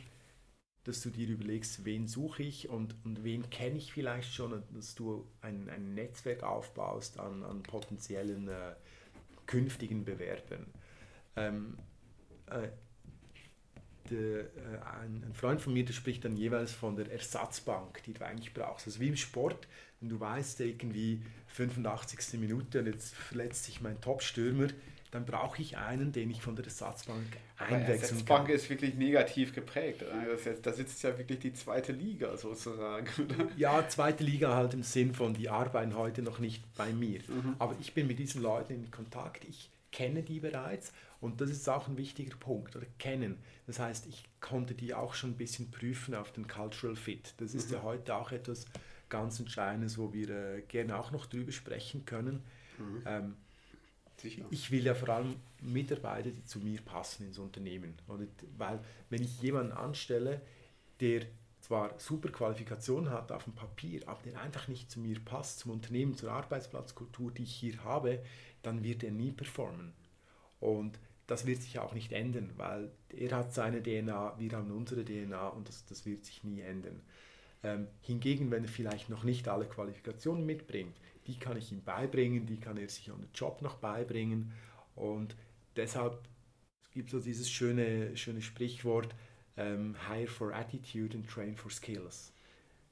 dass du dir überlegst, wen suche ich und, und wen kenne ich vielleicht schon und dass du ein, ein Netzwerk aufbaust an, an potenziellen äh, künftigen Bewerbern. Ähm, äh, de, äh, ein, ein, Freund von mir, der spricht dann jeweils von der Ersatzbank, die du eigentlich brauchst. Also wie im Sport, wenn du weißt, irgendwie 85. Minute und jetzt verletzt sich mein Top-Stürmer, dann brauche ich einen, den ich von der Ersatzbank einwechseln kann. Ersatzbank ist wirklich negativ geprägt. Da sitzt ja wirklich die zweite Liga sozusagen. <laughs> Ja, zweite Liga halt im Sinn von, die arbeiten heute noch nicht bei mir. Mhm. Aber ich bin mit diesen Leuten in Kontakt, ich kenne die bereits und das ist auch ein wichtiger Punkt, oder kennen. Das heißt, ich konnte die auch schon ein bisschen prüfen auf den Cultural Fit. Das ist mhm. ja heute auch etwas, ganz Entscheidendes, wo wir äh, gerne auch noch drüber sprechen können. Mhm. Ähm, ich will ja vor allem Mitarbeiter, die zu mir passen ins Unternehmen. Oder, weil wenn ich jemanden anstelle, der zwar super Qualifikation hat auf dem Papier, aber der einfach nicht zu mir passt, zum Unternehmen, zur Arbeitsplatzkultur, die ich hier habe, dann wird er nie performen. Und das wird sich auch nicht ändern, weil er hat seine DNA, wir haben unsere DNA und das, das wird sich nie ändern. Ähm, hingegen, wenn er vielleicht noch nicht alle Qualifikationen mitbringt, die kann ich ihm beibringen, die kann er sich an den Job noch beibringen. Und deshalb gibt es so dieses schöne, schöne Sprichwort, ähm, hire for attitude and train for skills.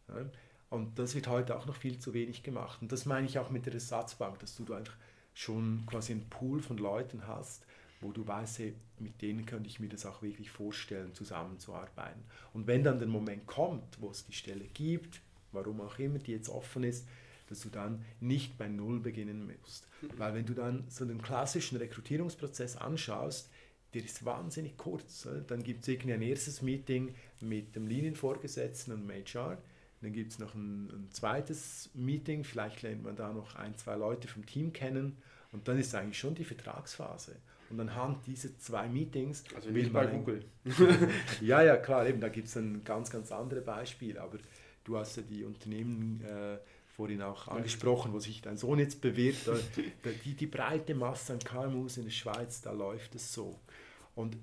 Ja? Und das wird heute auch noch viel zu wenig gemacht. Und das meine ich auch mit der Ersatzbank, dass du einfach schon quasi einen Pool von Leuten hast, wo du weißt, mit denen könnte ich mir das auch wirklich vorstellen, zusammenzuarbeiten. Und wenn dann der Moment kommt, wo es die Stelle gibt, warum auch immer die jetzt offen ist, dass du dann nicht bei Null beginnen musst. Mhm. Weil wenn du dann so den klassischen Rekrutierungsprozess anschaust, der ist wahnsinnig kurz. Dann gibt es irgendwie ein erstes Meeting mit dem Linienvorgesetzten und dem HR. Dann gibt es noch ein, ein, zweites Meeting, vielleicht lernt man da noch ein, zwei Leute vom Team kennen und dann ist eigentlich schon die Vertragsphase. Und anhand dieser zwei Meetings. Also nicht bei Google. <laughs> ja, ja, klar, eben, da gibt es ein ganz, ganz andere Beispiel. Aber du hast ja die Unternehmen äh, vorhin auch angesprochen, wo sich dein Sohn jetzt bewirbt. Da, die, die breite Masse an KMUs in der Schweiz, da läuft es so. Und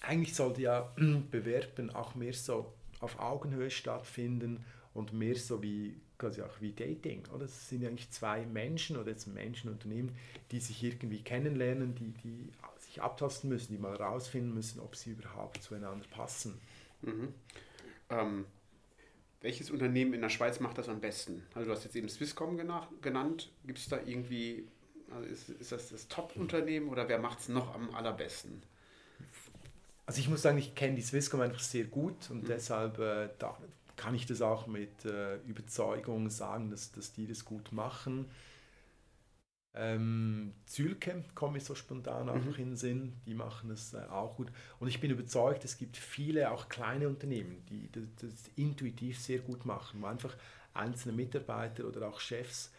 eigentlich sollte ja <clears throat> Bewerben auch mehr so auf Augenhöhe stattfinden und mehr so wie quasi auch wie Dating. Oder? Es sind eigentlich zwei Menschen oder jetzt Menschen, Unternehmen, die sich irgendwie kennenlernen, die, die sich abtasten müssen, die mal rausfinden müssen, ob sie überhaupt zueinander passen. Mhm. Ähm, welches Unternehmen in der Schweiz macht das am besten? Also du hast jetzt eben Swisscom genannt. Gibt es da irgendwie, also ist, ist das das Top-Unternehmen oder wer macht es noch am allerbesten? Also ich muss sagen, ich kenne die Swisscom einfach sehr gut und mhm. deshalb äh, da kann ich das auch mit äh, Überzeugung sagen, dass, dass die das gut machen. Ähm, Zülke kommt mir so spontan einfach mhm. in den Sinn, die machen das äh, auch gut. Und ich bin überzeugt, es gibt viele, auch kleine Unternehmen, die das, das intuitiv sehr gut machen, wo einfach einzelne Mitarbeiter oder auch Chefs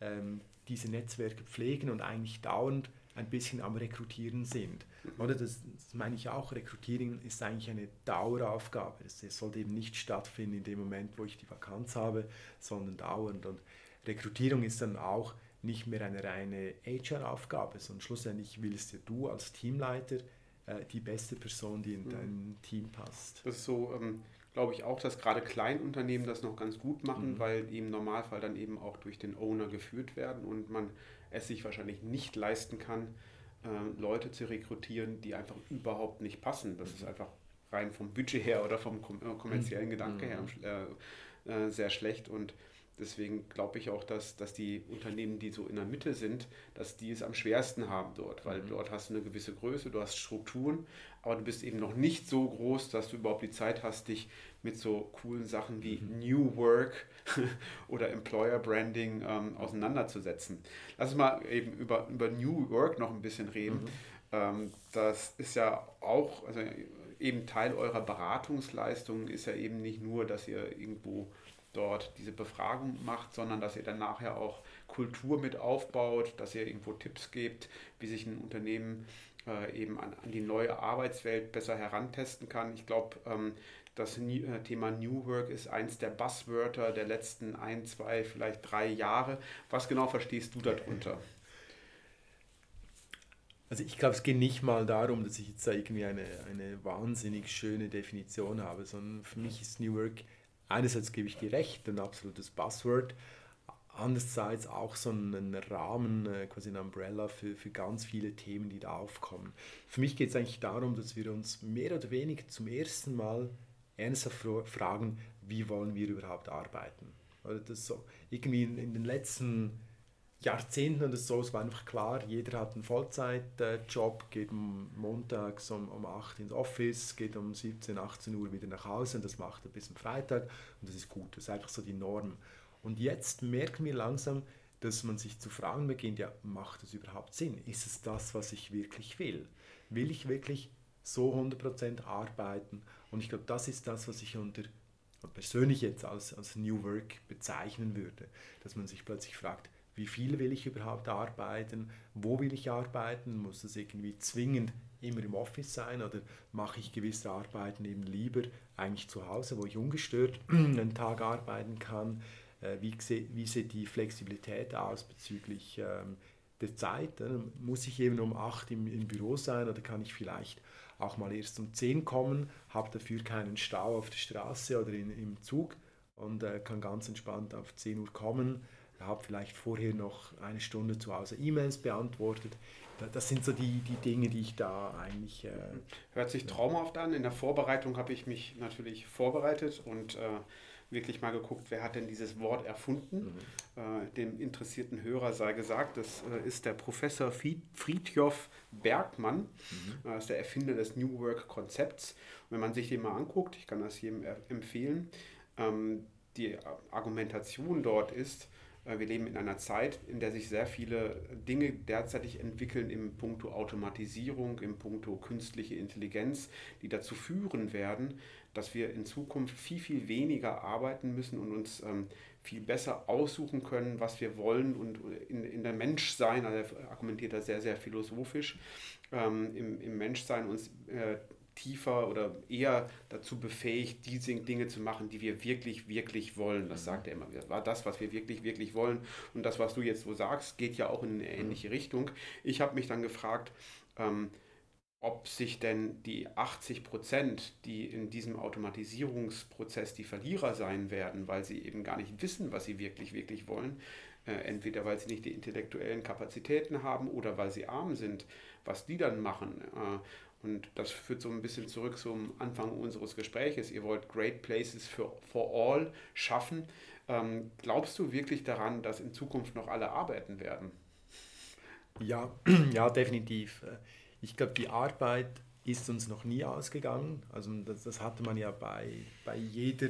ähm, diese Netzwerke pflegen und eigentlich dauernd ein bisschen am Rekrutieren sind. Oder das, das, meine ich auch, Rekrutieren ist eigentlich eine Daueraufgabe. Es sollte eben nicht stattfinden in dem Moment, wo ich die Vakanz habe, sondern dauernd. Und Rekrutierung ist dann auch nicht mehr eine reine HR-Aufgabe, sondern schlussendlich willst ja du als Teamleiter äh, die beste Person, die in mhm. dein Team passt. Das ist so, ähm, glaube ich auch, dass gerade Kleinunternehmen das noch ganz gut machen, mhm. weil die im Normalfall dann eben auch durch den Owner geführt werden und man es sich wahrscheinlich nicht leisten kann, äh, Leute zu rekrutieren, die einfach überhaupt nicht passen. Das ist einfach rein vom Budget her oder vom äh, kommerziellen mhm. Gedanke her mhm. äh, äh, sehr schlecht und Deswegen glaube ich auch, dass, dass die Unternehmen, die so in der Mitte sind, dass die es am schwersten haben dort, weil mhm. dort hast du eine gewisse Größe, du hast Strukturen, aber du bist eben noch nicht so groß, dass du überhaupt die Zeit hast, dich mit so coolen Sachen wie mhm. New Work <laughs> oder Employer Branding ähm, auseinanderzusetzen. Lass uns mal eben über, über New Work noch ein bisschen reden. Mhm. Ähm, das ist ja auch, also eben Teil eurer Beratungsleistung ist ja eben nicht nur, dass ihr irgendwo dort diese Befragung macht, sondern dass ihr dann nachher auch Kultur mit aufbaut, dass ihr irgendwo Tipps gebt, wie sich ein Unternehmen äh, eben an, an, die neue Arbeitswelt besser herantesten kann. Ich glaube, ähm, das äh, Thema New Work ist eins der Buzzwörter der letzten ein, zwei, vielleicht drei Jahre. Was genau verstehst du darunter? Also ich glaube, es geht nicht mal darum, dass ich jetzt da irgendwie eine, eine wahnsinnig schöne Definition habe, sondern für mich ist New Work einerseits gebe ich dir recht, ein absolutes Buzzword, andererseits auch so einen Rahmen, äh, quasi ein Umbrella für, für ganz viele Themen, die da aufkommen. Für mich geht es eigentlich darum, dass wir uns mehr oder weniger zum ersten Mal ernsthaft fragen, wie wollen wir überhaupt arbeiten. Oder das so irgendwie in, in den letzten Jahrzehnten oder so, es war einfach klar, jeder hat einen Vollzeitjob, geht montags um, um 8 ins Office, geht um 17, 18 Uhr wieder nach Hause und das macht er bis zum Freitag und das ist gut, das ist einfach so die Norm. Und jetzt merken wir langsam, dass man sich zu fragen beginnt, ja, macht das überhaupt Sinn? Ist es das, was ich wirklich will? Will ich wirklich so 100% arbeiten? Und ich glaube, das ist das, was ich unter persönlich jetzt als, als New Work bezeichnen würde, dass man sich plötzlich fragt, wie viel will ich überhaupt arbeiten, wo will ich arbeiten, muss das irgendwie zwingend immer im Office sein oder mache ich gewisse Arbeiten eben lieber eigentlich zu Hause, wo ich ungestört <clears throat> einen Tag arbeiten kann, äh, wie, wie sieht die Flexibilität aus bezüglich ähm, der Zeit, muss ich eben um 8 im, im Büro sein oder kann ich vielleicht auch mal erst um 10 kommen, habe dafür keinen Stau auf der Straße oder in, im Zug und äh, kann ganz entspannt auf 10 Uhr kommen habe vielleicht vorher noch eine Stunde zu Hause E-Mails beantwortet. Das sind so die, die Dinge, die ich da eigentlich. Äh, Hört sich traumhaft an. In der Vorbereitung habe ich mich natürlich vorbereitet und äh, wirklich mal geguckt, wer hat denn dieses Wort erfunden. Mhm. Äh, dem interessierten Hörer sei gesagt, das äh, ist der Professor Friedjof Bergmann, mhm. das ist der Erfinder des New Work-Konzepts. wenn man sich den mal anguckt, ich kann das jedem empfehlen, ähm, die Argumentation dort ist, äh, wir leben in einer Zeit, in der sich sehr viele Dinge derzeitig entwickeln im Punkto Automatisierung, im Punkto künstliche Intelligenz, die dazu führen werden, dass wir in Zukunft viel, viel weniger arbeiten müssen und uns ähm, viel besser aussuchen können, was wir wollen und in, in der Menschsein, also er argumentiert da sehr, sehr philosophisch, ähm, im, im Menschsein uns äh, tiefer oder eher dazu befähigt, diese Dinge zu machen, die wir wirklich, wirklich wollen. Das mhm. sagt er immer wieder. War das, was wir wirklich, wirklich wollen. Und das, was du jetzt so sagst, geht ja auch in eine ähnliche Richtung. Ich habe mich dann gefragt, ähm, ob sich denn die 80 Prozent, die in diesem Automatisierungsprozess die Verlierer sein werden, weil sie eben gar nicht wissen, was sie wirklich, wirklich wollen, äh, entweder weil sie nicht die intellektuellen Kapazitäten haben oder weil sie arm sind, was die dann machen. Äh, und das führt so ein bisschen zurück zum Anfang unseres Gespräches. Ihr wollt Great Places for, for All schaffen. Ähm, glaubst du wirklich daran, dass in Zukunft noch alle arbeiten werden? Ja, <clears throat> ja, definitiv. Ich glaube, die Arbeit ist uns noch nie ausgegangen. Also das, das hatte man ja bei, bei jeder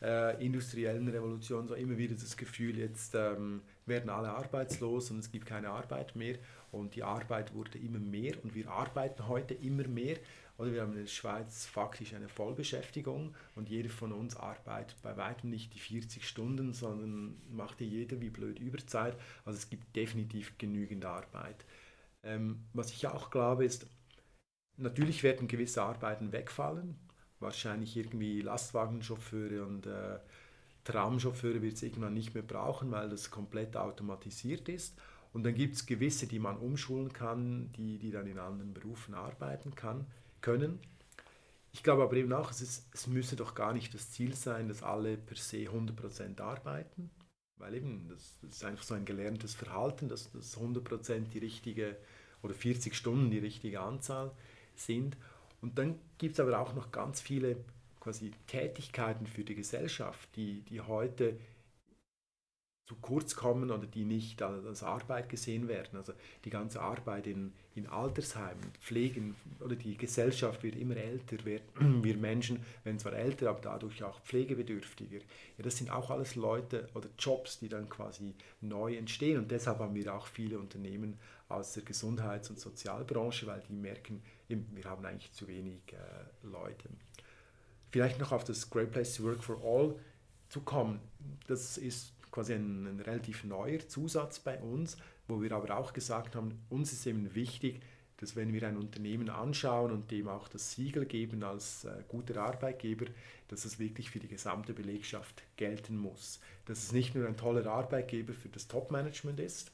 äh, industriellen Revolution so immer wieder das Gefühl, jetzt ähm, werden alle arbeitslos und es gibt keine Arbeit mehr und die Arbeit wurde immer mehr und wir arbeiten heute immer mehr. Oder wir haben in der Schweiz faktisch eine Vollbeschäftigung und jeder von uns arbeitet bei weitem nicht die 40 Stunden, sondern macht ja jeder wie blöd Überzeit. Also es gibt definitiv genügend Arbeit. Ähm, was ich auch glaube ist, natürlich werden gewisse Arbeiten wegfallen. Wahrscheinlich irgendwie Lastwagenchauffeure und äh, Tramchauffeure wird es irgendwann nicht mehr brauchen, weil das komplett automatisiert ist. Und dann gibt es gewisse, die man umschulen kann, die, die dann in anderen Berufen arbeiten kann, können. Ich glaube aber eben auch, es, ist, es müsse doch gar nicht das Ziel sein, dass alle per se 100% arbeiten, weil eben das, das, ist einfach so ein gelerntes Verhalten, dass das 100% die richtige oder 40 Stunden die richtige Anzahl sind. Und dann gibt es aber auch noch ganz viele quasi Tätigkeiten für die Gesellschaft, die, die heute zu kurz kommen oder die nicht als Arbeit gesehen werden. Also die ganze Arbeit in, in Altersheimen, Pflegen oder die Gesellschaft wird immer älter, wir, <clears throat> wir Menschen werden zwar älter, aber dadurch auch pflegebedürftiger. Ja, das sind auch alles Leute oder Jobs, die dann quasi neu entstehen und deshalb haben wir auch viele Unternehmen aus der Gesundheits- und Sozialbranche, weil die merken, wir haben eigentlich zu wenig äh, Leute. Vielleicht noch auf das Great Place to Work for All zu kommen. Das ist quasi ein, ein relativ neuer Zusatz bei uns, wo wir aber auch gesagt haben, uns ist eben wichtig, dass wenn wir ein Unternehmen anschauen und dem auch das Siegel geben als äh, guter Arbeitgeber, dass es wirklich für die gesamte Belegschaft gelten muss. Dass es nicht nur ein toller Arbeitgeber für das Top-Management ist,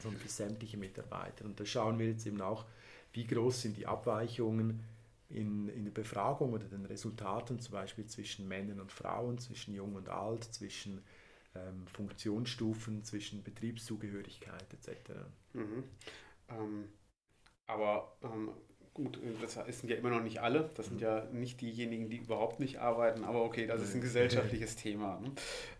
sondern für sämtliche Mitarbeiter. Und da schauen wir jetzt eben auch, wie groß sind die Abweichungen in, in der Befragung oder den Resultaten, zum Beispiel zwischen Männern und Frauen, zwischen Jung und Alt, zwischen ähm, Funktionsstufen, zwischen Betriebszugehörigkeit etc. Mhm. Ähm, aber ähm, gut, das sind ja immer noch nicht alle. Das sind ja nicht diejenigen, die überhaupt nicht arbeiten. Aber okay, das ist ein gesellschaftliches <laughs> Thema. Ne?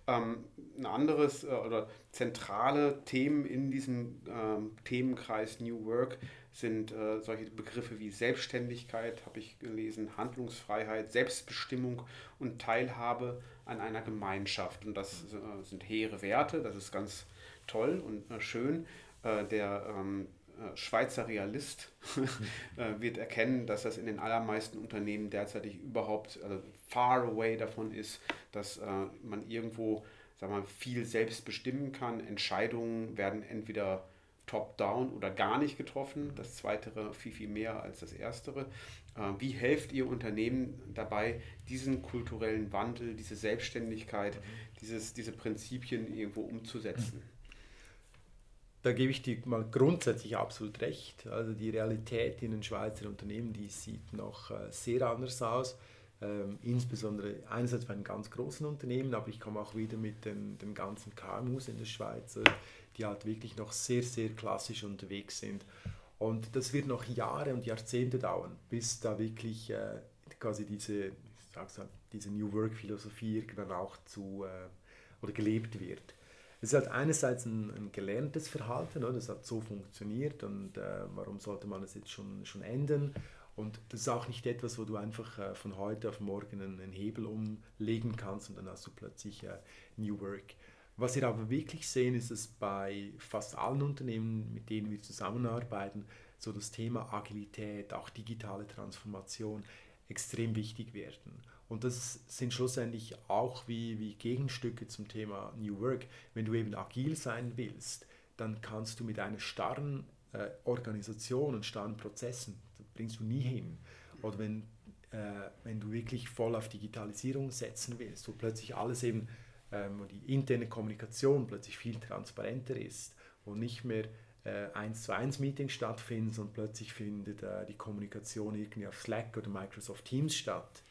Ähm, ein anderes äh, oder zentrale Themen in diesem ähm, Themenkreis New Work sind äh, solche Begriffe wie Selbstständigkeit, habe ich gelesen, Handlungsfreiheit, Selbstbestimmung und Teilhabe an einer Gemeinschaft. Und das äh, sind hehre Werte, das ist ganz toll und äh, schön. Äh, der ähm, äh, Schweizer Realist <laughs> äh, wird erkennen, dass das in den allermeisten Unternehmen derzeitig überhaupt also far away davon ist, dass man irgendwo sag mal, viel selbst bestimmen kann. Entscheidungen werden entweder top-down oder gar nicht getroffen. Das zweite viel, viel mehr als das erstere. Äh, wie helft ihr Unternehmen dabei, diesen kulturellen Wandel, diese Selbstständigkeit, dieses, diese Prinzipien irgendwo umzusetzen? Da gebe ich dir mal grundsätzlich absolut recht. Also die Realität in den Schweizer Unternehmen, die sieht noch äh, sehr anders aus. Ähm, insbesondere einerseits bei einem ganz großen Unternehmen, aber ich komme auch wieder mit den, den ganzen KMUs in der Schweiz. Also die halt wirklich noch sehr, sehr klassisch unterwegs sind. Und das wird noch Jahre und Jahrzehnte dauern, bis da wirklich äh, quasi diese, ich sag's halt, diese New Work-Philosophie irgendwann auch zu äh, oder gelebt wird. Ist halt einerseits ein, ein gelerntes Verhalten, oder? das hat so funktioniert und äh, warum sollte man das jetzt schon, schon ändern? Und das ist auch nicht etwas, wo du einfach äh, von heute auf morgen einen, einen, Hebel umlegen kannst und dann hast du plötzlich äh, New Work. Was wir aber wirklich sehen, ist, dass bei fast allen Unternehmen, mit denen wir zusammenarbeiten, so das Thema Agilität, auch digitale Transformation extrem wichtig werden. Und das sind schlussendlich auch wie, wie Gegenstücke zum Thema New Work. Wenn du eben agil sein willst, dann kannst du mit einer starren äh, Organisation und starren Prozessen, das bringst du nie hin. Oder wenn, äh, wenn du wirklich voll auf Digitalisierung setzen willst, wo plötzlich alles eben ähm, wo die interne Kommunikation plötzlich viel transparenter ist, wo nicht mehr äh, 1 zu 1 Meetings stattfinden, sondern plötzlich findet äh, die Kommunikation irgendwie auf Slack oder Microsoft Teams statt,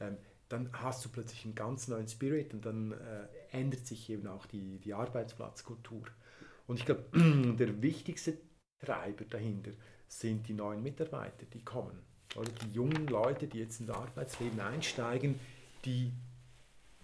ähm, dann hast du plötzlich einen ganz neuen Spirit und dann äh, ändert sich eben auch die, die Arbeitsplatzkultur. Und ich glaube, <clears throat> der wichtigste Treiber dahinter sind die neuen Mitarbeiter, die kommen. Oder die jungen Leute, die jetzt ins Arbeitsleben einsteigen, die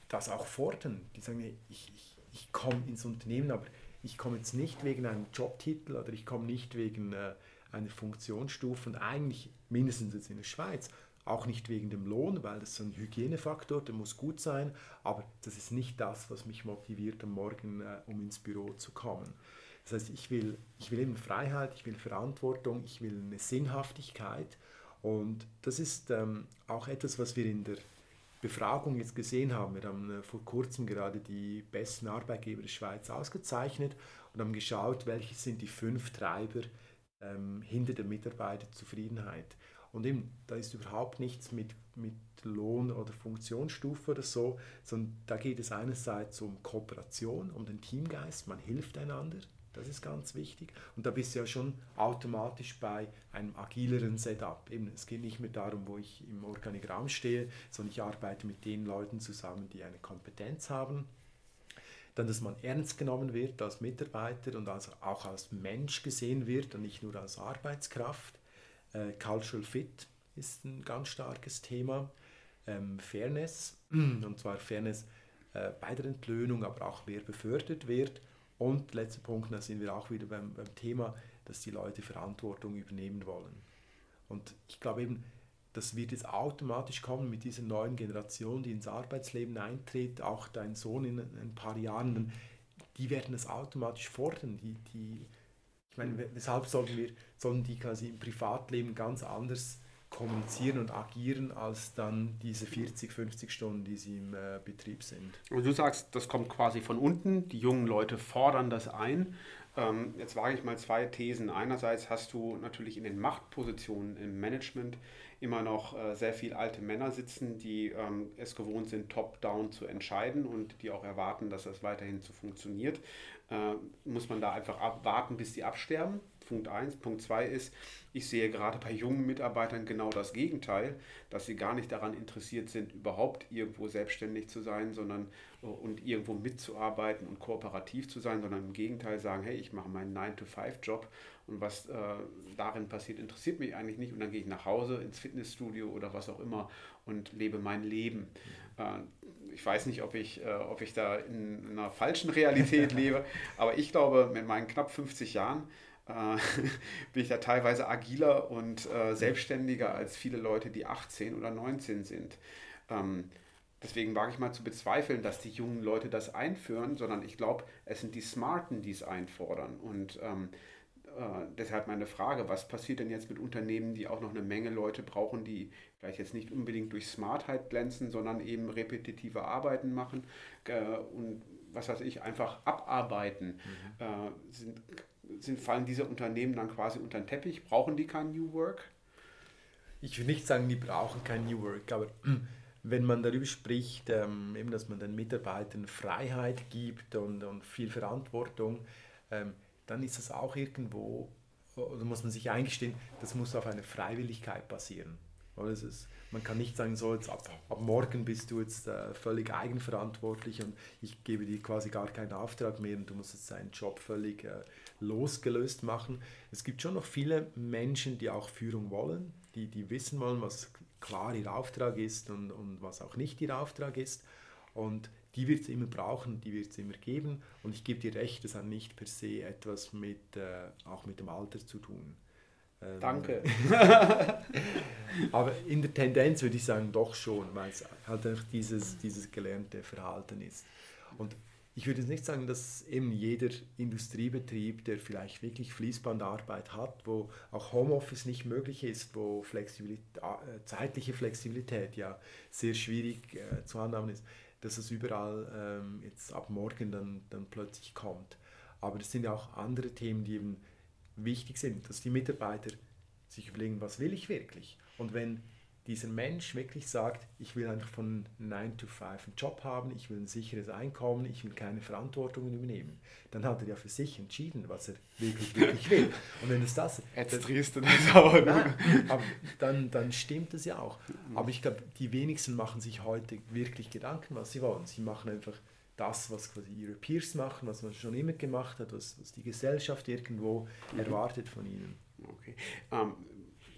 das auch fordern. Die sagen, ich, ich, ich komme ins Unternehmen, aber ich komme jetzt nicht wegen einem Jobtitel oder ich komme nicht wegen äh, einer Funktionsstufe und eigentlich mindestens jetzt in der Schweiz auch nicht wegen dem Lohn, weil das ist ein Hygienefaktor, der muss gut sein, aber das ist nicht das, was mich motiviert, am Morgen, äh, um ins Büro zu kommen. Das heißt, ich will, ich will eben Freiheit, ich will Verantwortung, ich will eine Sinnhaftigkeit und das ist ähm, auch etwas, was wir in der Befragung jetzt gesehen haben. Wir haben äh, vor kurzem gerade die besten Arbeitgeber der Schweiz ausgezeichnet und haben geschaut, welche sind die fünf Treiber ähm, hinter der Mitarbeiterzufriedenheit. Und eben, da ist überhaupt nichts mit, mit Lohn oder Funktionsstufe oder so, sondern da geht es einerseits um Kooperation, um den Teamgeist, man hilft einander, das ist ganz wichtig. Und da bist du ja schon automatisch bei einem agileren Setup. Eben, es geht nicht mehr darum, wo ich im Organigramm stehe, sondern ich arbeite mit den Leuten zusammen, die eine Kompetenz haben. Dann, dass man ernst genommen wird als Mitarbeiter und also auch als Mensch gesehen wird und nicht nur als Arbeitskraft. Äh, Cultural Fit ist ein ganz starkes Thema. Ähm, Fairness, und zwar Fairness äh, bei der Entlöhnung, aber auch wer befördert wird. Und letzter Punkt, da sind wir auch wieder beim, beim Thema, dass die Leute Verantwortung übernehmen wollen. Und ich glaube eben, das wird jetzt automatisch kommen mit dieser neuen Generation, die ins Arbeitsleben eintritt, auch dein Sohn in ein paar Jahren, die werden das automatisch fordern. Die, die, ich meine, weshalb sollen wir, sollen die quasi im Privatleben ganz anders kommunizieren und agieren als dann diese 40, 50 Stunden, die sie im äh, Betrieb sind. Und du sagst, das kommt quasi von unten, die jungen Leute fordern das ein. Ähm, jetzt wage ich mal zwei Thesen. Einerseits hast du natürlich in den Machtpositionen im Management immer noch äh, sehr viele alte Männer sitzen, die ähm, es gewohnt sind, top-down zu entscheiden und die auch erwarten, dass das weiterhin so funktioniert. Äh, muss man da einfach abwarten, bis die absterben? Punkt 1. Punkt 2 ist, ich sehe gerade bei jungen Mitarbeitern genau das Gegenteil, dass sie gar nicht daran interessiert sind, überhaupt irgendwo selbstständig zu sein, sondern äh, und irgendwo mitzuarbeiten und kooperativ zu sein, sondern im Gegenteil sagen, hey, ich mache meinen 9-to-5-Job und was äh, darin passiert, interessiert mich eigentlich nicht und dann gehe ich nach Hause ins Fitnessstudio oder was auch immer und lebe mein Leben. Äh, ich weiß nicht, ob ich, äh, ob ich da in einer falschen Realität <laughs> lebe, aber ich glaube, mit meinen knapp 50 Jahren äh, <laughs> bin ich da teilweise agiler und selbstständiger als viele Leute, die 18 oder 19 sind. Ähm, deswegen wage ich mal zu bezweifeln, dass die jungen Leute das einführen, sondern ich glaube, es sind die Smarten, die es einfordern. Und ähm, äh, deshalb meine Frage, was passiert denn jetzt mit Unternehmen, die auch noch eine Menge Leute brauchen, die vielleicht jetzt nicht unbedingt durch Smartheit glänzen, sondern eben repetitive Arbeiten machen äh, und was weiß ich, einfach abarbeiten. Mhm. Äh, sind, sind, fallen diese Unternehmen dann quasi unter den Teppich? Brauchen die kein New Work? Ich will nicht sagen, die brauchen kein New Work, aber <clears throat> wenn man darüber spricht, ähm, eben, dass man den Mitarbeitern Freiheit gibt und, und viel Verantwortung, ähm, dann ist das auch irgendwo, oder muss man sich eingestehen, das muss auf eine Freiwilligkeit basieren. Oder es ist, man kann nicht sagen, so jetzt ab, ab morgen bist du jetzt äh, völlig eigenverantwortlich und ich gebe dir quasi gar keinen Auftrag mehr und du musst jetzt deinen Job völlig äh, losgelöst machen. Es gibt schon noch viele Menschen, die auch Führung wollen, die, die wissen wollen, was klar ihr Auftrag ist und, und was auch nicht ihr Auftrag ist. Und die wird es immer brauchen, die wird es immer geben. Und ich gebe dir recht, das hat nicht per se etwas mit, äh, auch mit dem Alter zu tun. Ähm, Danke. <laughs> aber in der Tendenz würde ich sagen, doch schon, weil es halt einfach dieses, dieses gelernte Verhalten ist. Und ich würde jetzt nicht sagen, dass eben jeder Industriebetrieb, der vielleicht wirklich Fließbandarbeit hat, wo auch Homeoffice nicht möglich ist, wo Flexibilität, äh, zeitliche Flexibilität ja sehr schwierig äh, zu handhaben ist, dass es überall ähm, jetzt ab morgen dann, dann plötzlich kommt. Aber es sind ja auch andere Themen, die eben wichtig sind, dass die Mitarbeiter sich überlegen, was will ich wirklich? Und wenn dieser Mensch wirklich sagt, ich will einfach von 9 to 5 einen Job haben, ich will ein sicheres Einkommen, ich will keine Verantwortung übernehmen, dann hat er ja für sich entschieden, was er wirklich, wirklich will. Und wenn es das... Jetzt drehst du das aber nein, aber dann, dann stimmt es ja auch. Aber ich glaube, die wenigsten machen sich heute wirklich Gedanken, was sie wollen. Sie machen einfach das, was quasi ihre Peers machen, was man schon immer gemacht hat, was, was die Gesellschaft irgendwo mhm. erwartet von ihnen. Okay. Ähm,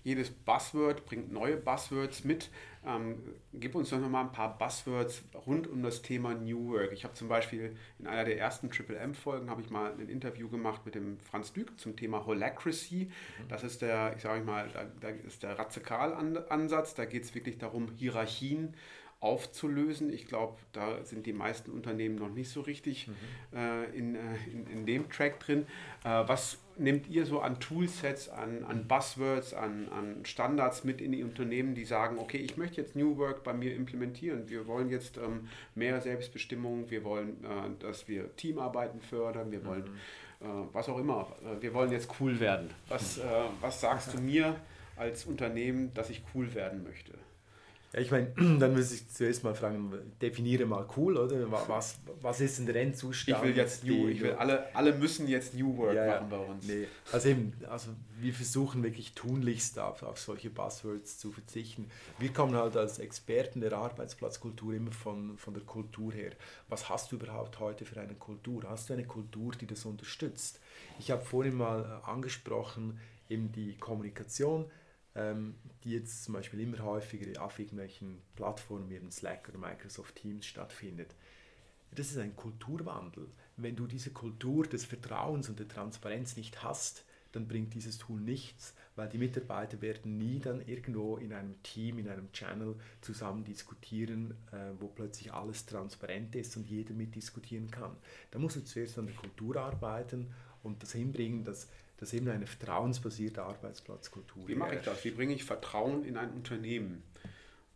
jedes Buzzword bringt neue Buzzwords mit. Ähm, gib uns doch nochmal ein paar Buzzwords rund um das Thema New Work. Ich habe zum Beispiel in einer der ersten Triple M-Folgen habe ich mal ein Interview gemacht mit dem Franz Dück zum Thema Holacracy. Mhm. Das ist der, ich sage mal, da, da ist der Radikal-Ansatz. Da geht es wirklich darum, Hierarchien aufzulösen. Ich glaube, da sind die meisten Unternehmen noch nicht so richtig mhm. äh, in, äh, in, in, dem Track drin. Äh, was nehmt ihr so an Toolsets, an, an Buzzwords, an, an Standards mit in die Unternehmen, die sagen, okay, ich möchte jetzt New Work bei mir implementieren. Wir wollen jetzt ähm, mehr Selbstbestimmung, wir wollen, äh, dass wir Teamarbeiten fördern, wir wollen mhm. Äh, was auch immer. Äh, wir wollen jetzt cool werden. Was, was sagst du mir als Unternehmen, dass ich cool werden möchte? Ja, ich meine, <clears throat> dann muss ich zuerst mal fragen, definiere mal cool, oder? Was, was ist denn der Endzustand? Ich will jetzt New, ich will alle, alle müssen jetzt New Work ja, machen bei uns. Nee. Also eben, also wir versuchen wirklich tunlichst auf, auf solche Buzzwords zu verzichten. Wir kommen halt als Experten der Arbeitsplatzkultur immer von, von der Kultur her. Was hast du überhaupt heute für eine Kultur? Hast du eine Kultur, die das unterstützt? Ich habe vorhin mal äh, angesprochen, eben die Kommunikation ähm, die jetzt zum Beispiel immer häufiger auf irgendwelchen Plattformen wie Slack oder Microsoft Teams stattfindet. Das ist ein Kulturwandel. Wenn du diese Kultur des Vertrauens und der Transparenz nicht hast, dann bringt dieses Tool nichts, weil die Mitarbeiter werden nie dann irgendwo in einem Team, in einem Channel zusammen diskutieren, äh, wo plötzlich alles transparent ist und jeder mitdiskutieren kann. Da musst du zuerst an der Kultur arbeiten und das hinbringen, dass dass eben eine vertrauensbasierte Arbeitsplatzkultur Wie mache ich das? Wie bringe ich Vertrauen in ein Unternehmen?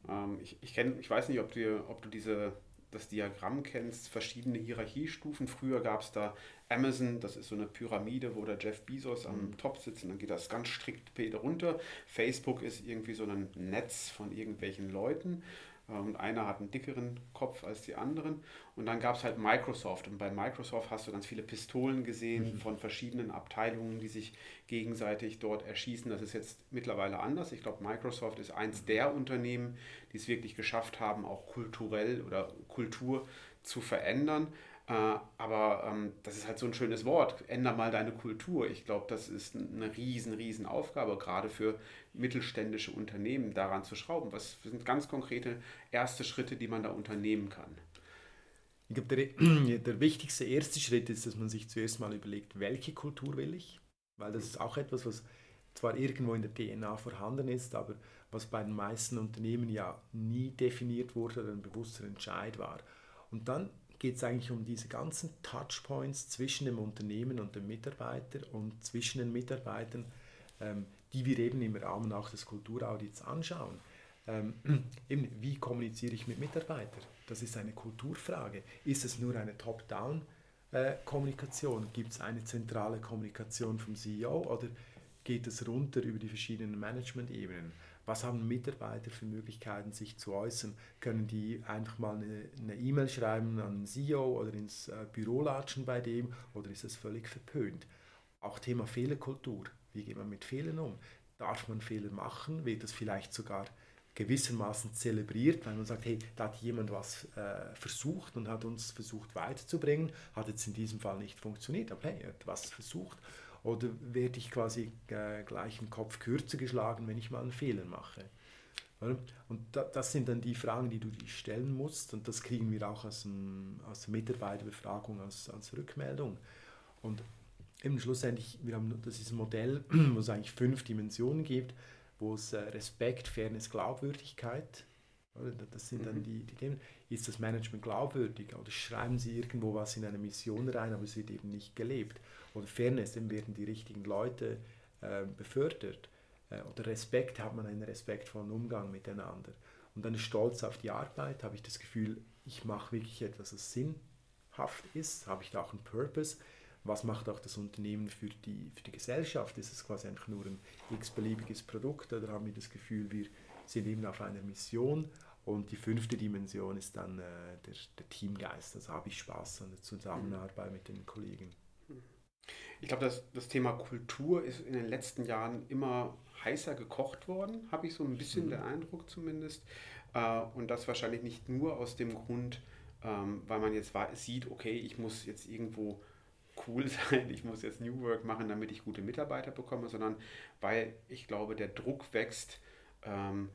Ähm, ich, ich, kenn, ich weiß nicht, ob du, ob du diese, das Diagramm kennst, verschiedene Hierarchiestufen. Früher gab es da Amazon, das ist so eine Pyramide, wo der Jeff Bezos am mhm. Top sitzt und dann geht das ganz strikt runter. Facebook ist irgendwie so ein Netz von irgendwelchen Leuten. Äh, und einer hat einen dickeren Kopf als die anderen. Und dann gab es halt Microsoft. Und bei Microsoft hast du ganz viele Pistolen gesehen mhm. von verschiedenen Abteilungen, die sich gegenseitig dort erschießen. Das ist jetzt mittlerweile anders. Ich glaube, Microsoft ist eins der Unternehmen, die es wirklich geschafft haben, auch kulturell oder Kultur zu verändern. Äh, aber ähm, das ist halt so ein schönes Wort. Änder mal deine Kultur. Ich glaube, das ist eine riesen, riesen Aufgabe, gerade für mittelständische Unternehmen daran zu schrauben. Was sind ganz konkrete erste Schritte, die man da unternehmen kann? Ich glaube, der, <clears throat> der wichtigste erste Schritt ist, dass man sich zuerst mal überlegt, welche Kultur will ich? Weil das ist auch etwas, was zwar irgendwo in der DNA vorhanden ist, aber was bei den meisten Unternehmen ja nie definiert wurde oder ein bewusster Entscheid war. Und dann geht es eigentlich um diese ganzen Touchpoints zwischen dem Unternehmen und dem Mitarbeiter und zwischen den Mitarbeitern, ähm, die wir eben im Rahmen auch des Kulturaudits anschauen. Ähm, <clears throat> eben, wie kommuniziere ich mit Mitarbeitern? Das ist eine Kulturfrage. Ist es nur eine Top-Down-Kommunikation? Äh, Gibt es eine zentrale Kommunikation vom CEO oder geht es runter über die verschiedenen Management-Ebenen? Was haben Mitarbeiter für Möglichkeiten, sich zu äußern? Können die einfach mal eine E-Mail e schreiben an den CEO oder ins äh, Büro latschen bei dem oder ist das völlig verpönt? Auch Thema Fehlerkultur. Wie geht man mit Fehlern um? Darf man Fehler machen? Wird das vielleicht sogar gewissermaßen zelebriert, weil man sagt, hey, da hat jemand was äh, versucht und hat uns versucht weiterzubringen, hat jetzt in diesem Fall nicht funktioniert, aber hey, er hat was versucht oder werde ich quasi äh, gleich einen Kopf kürzer geschlagen, wenn ich mal einen Fehler mache? Und das sind dann die Fragen, die du dir stellen musst. Und das kriegen wir auch aus, dem, aus der Mitarbeiterbefragung als, als Rückmeldung. Und eben schlussendlich, wir haben, das ist ein Modell, <clears throat> wo es eigentlich fünf Dimensionen gibt, wo es äh, Respekt, Fairness, Glaubwürdigkeit, das sind dann mhm. die, die Themen. Ist das Management glaubwürdig? Oder schreiben Sie irgendwo was in eine Mission rein, aber es wird eben nicht gelebt? oder Fairness, dann werden die richtigen Leute äh, befördert. Äh, oder Respekt, hat man einen respektvollen Umgang miteinander. Und dann Stolz auf die Arbeit, habe ich das Gefühl, ich mache wirklich etwas, das sinnhaft ist, habe ich da auch einen Purpose. Was macht auch das Unternehmen für die, für die Gesellschaft? Ist es quasi einfach nur ein x-beliebiges Produkt oder haben wir das Gefühl, wir sind eben auf einer Mission und die fünfte Dimension ist dann äh, der, der, Teamgeist. Also habe ich Spaß an der Zusammenarbeit mit den Kollegen. Ich glaube, das, das Thema Kultur ist in den letzten Jahren immer heißer gekocht worden, habe ich so ein bisschen mhm. den Eindruck zumindest. Äh, und das wahrscheinlich nicht nur aus dem Grund, ähm, weil man jetzt sieht, okay, ich muss jetzt irgendwo cool <laughs> sein, ich muss jetzt New Work machen, damit ich gute Mitarbeiter bekomme, sondern weil ich glaube, der Druck wächst, ähm,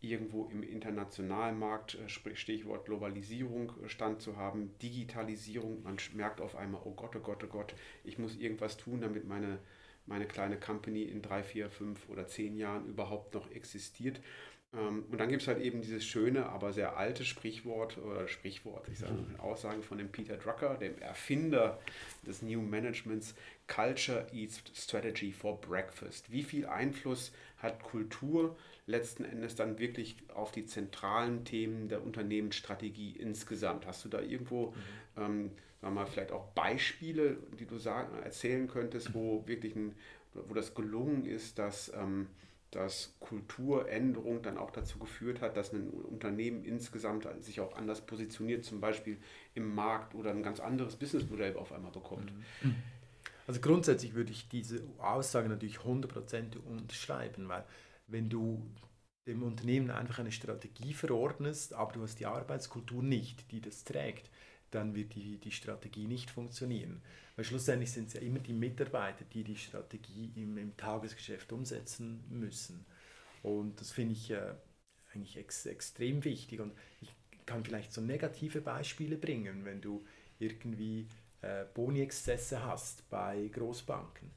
irgendwo im internationalen Markt, äh, Stichwort Globalisierung, äh, stand zu haben, Digitalisierung. Man merkt auf einmal, oh Gott, oh Gott, oh Gott, ich muss irgendwas tun, damit meine, meine kleine Company in drei, vier, fünf oder zehn Jahren überhaupt noch existiert. Ähm, und dann gibt es halt eben dieses schöne, aber sehr alte Sprichwort oder Sprichwort, ich sage eine Aussage von dem Peter Drucker, dem Erfinder des New Managements, Culture eats Strategy for Breakfast. Wie viel Einfluss hat Kultur letzten Endes dann wirklich auf die zentralen Themen der Unternehmensstrategie insgesamt? Hast du da irgendwo, mhm. ähm, sagen wir mal, vielleicht auch Beispiele, die du sagen, erzählen könntest, wo wirklich ein, wo das gelungen ist, dass, ähm, dass Kulturänderung dann auch dazu geführt hat, dass ein Unternehmen insgesamt sich auch anders positioniert, zum Beispiel im Markt oder ein ganz anderes Businessmodell auf einmal bekommt? Mhm. Also grundsätzlich würde ich diese Aussage natürlich 100% unterschreiben, weil wenn du dem Unternehmen einfach eine Strategie verordnest, aber du hast die Arbeitskultur nicht, die das trägt, dann wird die, die Strategie nicht funktionieren. Weil schlussendlich sind es ja immer die Mitarbeiter, die die Strategie im, im Tagesgeschäft umsetzen müssen. Und das finde ich äh, eigentlich ex, extrem wichtig. Und ich kann vielleicht so negative Beispiele bringen, wenn du irgendwie äh, Boni-Exzesse hast bei Großbanken.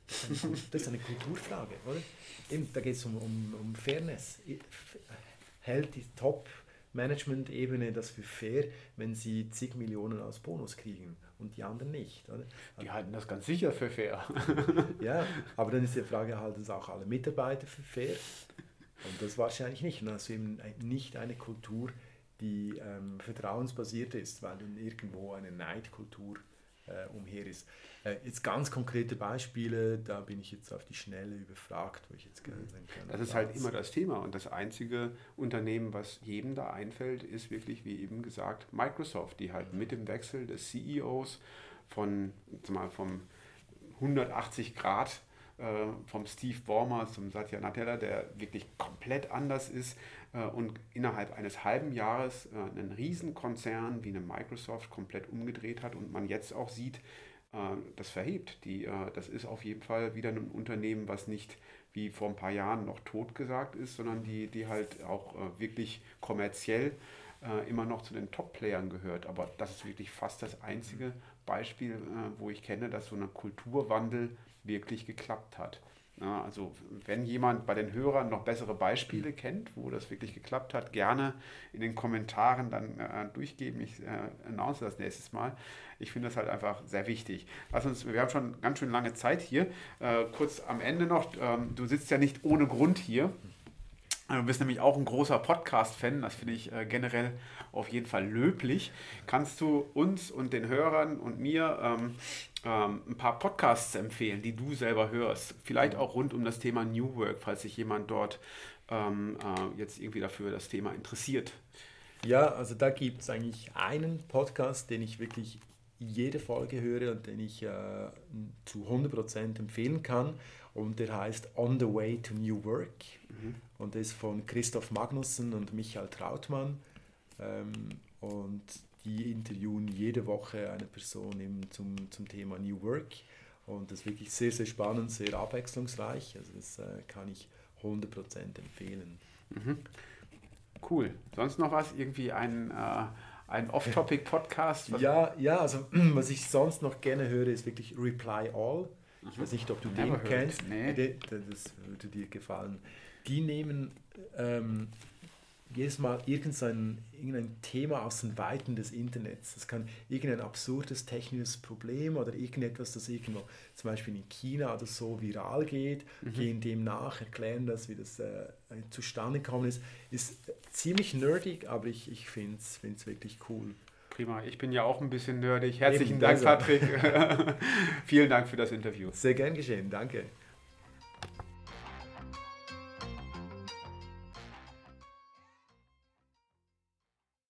Das ist eine, Kulturfrage, oder? Eben, da geht es um, um, um Fairness. Hält die Top-Management-Ebene das für fair, wenn sie zig Millionen als Bonus kriegen und die anderen nicht? Oder? Die halten das ganz sicher für fair. <laughs> ja, aber dann ist die Frage, halten es auch alle Mitarbeiter für fair? Und das wahrscheinlich nicht. Und dann hast du eben nicht eine Kultur, die ähm, vertrauensbasiert ist, weil du irgendwo eine Neidkultur äh, umher ist. Äh, jetzt ganz konkrete Beispiele, da bin ich jetzt auf die Schnelle überfragt, wo ich jetzt gerne kann. Das ist halt immer das Thema und das einzige Unternehmen, was jedem da einfällt, ist wirklich, wie eben gesagt, Microsoft, die halt mit dem Wechsel des CEOs von, mal, vom 180 Grad äh, vom Steve Ballmer zum Satya Nadella, der wirklich komplett anders ist, und innerhalb eines halben Jahres äh, einen Riesenkonzern wie eine Microsoft komplett umgedreht hat und man jetzt auch sieht, äh, das verhebt. Die, das ist auf jeden Fall wieder ein Unternehmen, was nicht wie vor ein paar Jahren noch totgesagt ist, sondern die, die halt auch wirklich kommerziell immer noch zu den Top-Playern gehört. Aber das ist wirklich fast das einzige Beispiel, wo ich kenne, dass so ein Kulturwandel wirklich geklappt hat. Ja, also wenn jemand bei den Hörern noch bessere Beispiele kennt, wo das wirklich geklappt hat, gerne in den Kommentaren dann äh, durchgeben. Ich äh, announce das nächstes Mal. Ich finde das halt einfach sehr wichtig. Lass uns, wir haben schon ganz schön lange Zeit hier. Äh, kurz am Ende noch, ähm, du sitzt ja nicht ohne Grund hier. Du bist nämlich auch ein großer Podcast-Fan, das finde ich äh, generell auf jeden Fall löblich. Kannst du uns und den Hörern und mir ähm, ähm, ein paar Podcasts empfehlen, die du selber hörst? Vielleicht auch rund um das Thema New Work, falls sich jemand dort ähm, äh, jetzt irgendwie dafür das Thema interessiert. Ja, also da gibt es eigentlich einen Podcast, den ich wirklich jede Folge höre und den ich äh, zu 100% empfehlen kann. Und der heißt On the Way to New Work. Mhm. Und ist von Christoph Magnussen und Michael Trautmann. Ähm, und die interviewen jede Woche eine Person eben zum, zum Thema New Work. Und das ist wirklich sehr, sehr spannend, sehr abwechslungsreich. Also das äh, kann ich 100% empfehlen. Mhm. Cool. Sonst noch was? Irgendwie ein... Äh ein Off-Topic-Podcast? Ja, ja, also <clears throat> was ich sonst noch gerne höre, ist wirklich Reply All. Ich weiß nicht, ob du Never den kennst. Nee. Das würde dir gefallen. Die nehmen ähm, jedes Mal irgendein, irgendein Thema aus den Weiten des Internets. Das kann irgendein absurdes technisches Problem oder irgendetwas, das irgendwo zum Beispiel in China oder so viral geht, mhm. gehen dem nach, erklären das, wie das äh, zustande gekommen ist. Ist ziemlich nerdig, aber ich, ich finde es wirklich cool. Prima, ich bin ja auch ein bisschen nerdig. Herzlichen Eben, Dank, also. Patrick. <laughs> Vielen Dank für das Interview. Sehr gern geschehen, danke.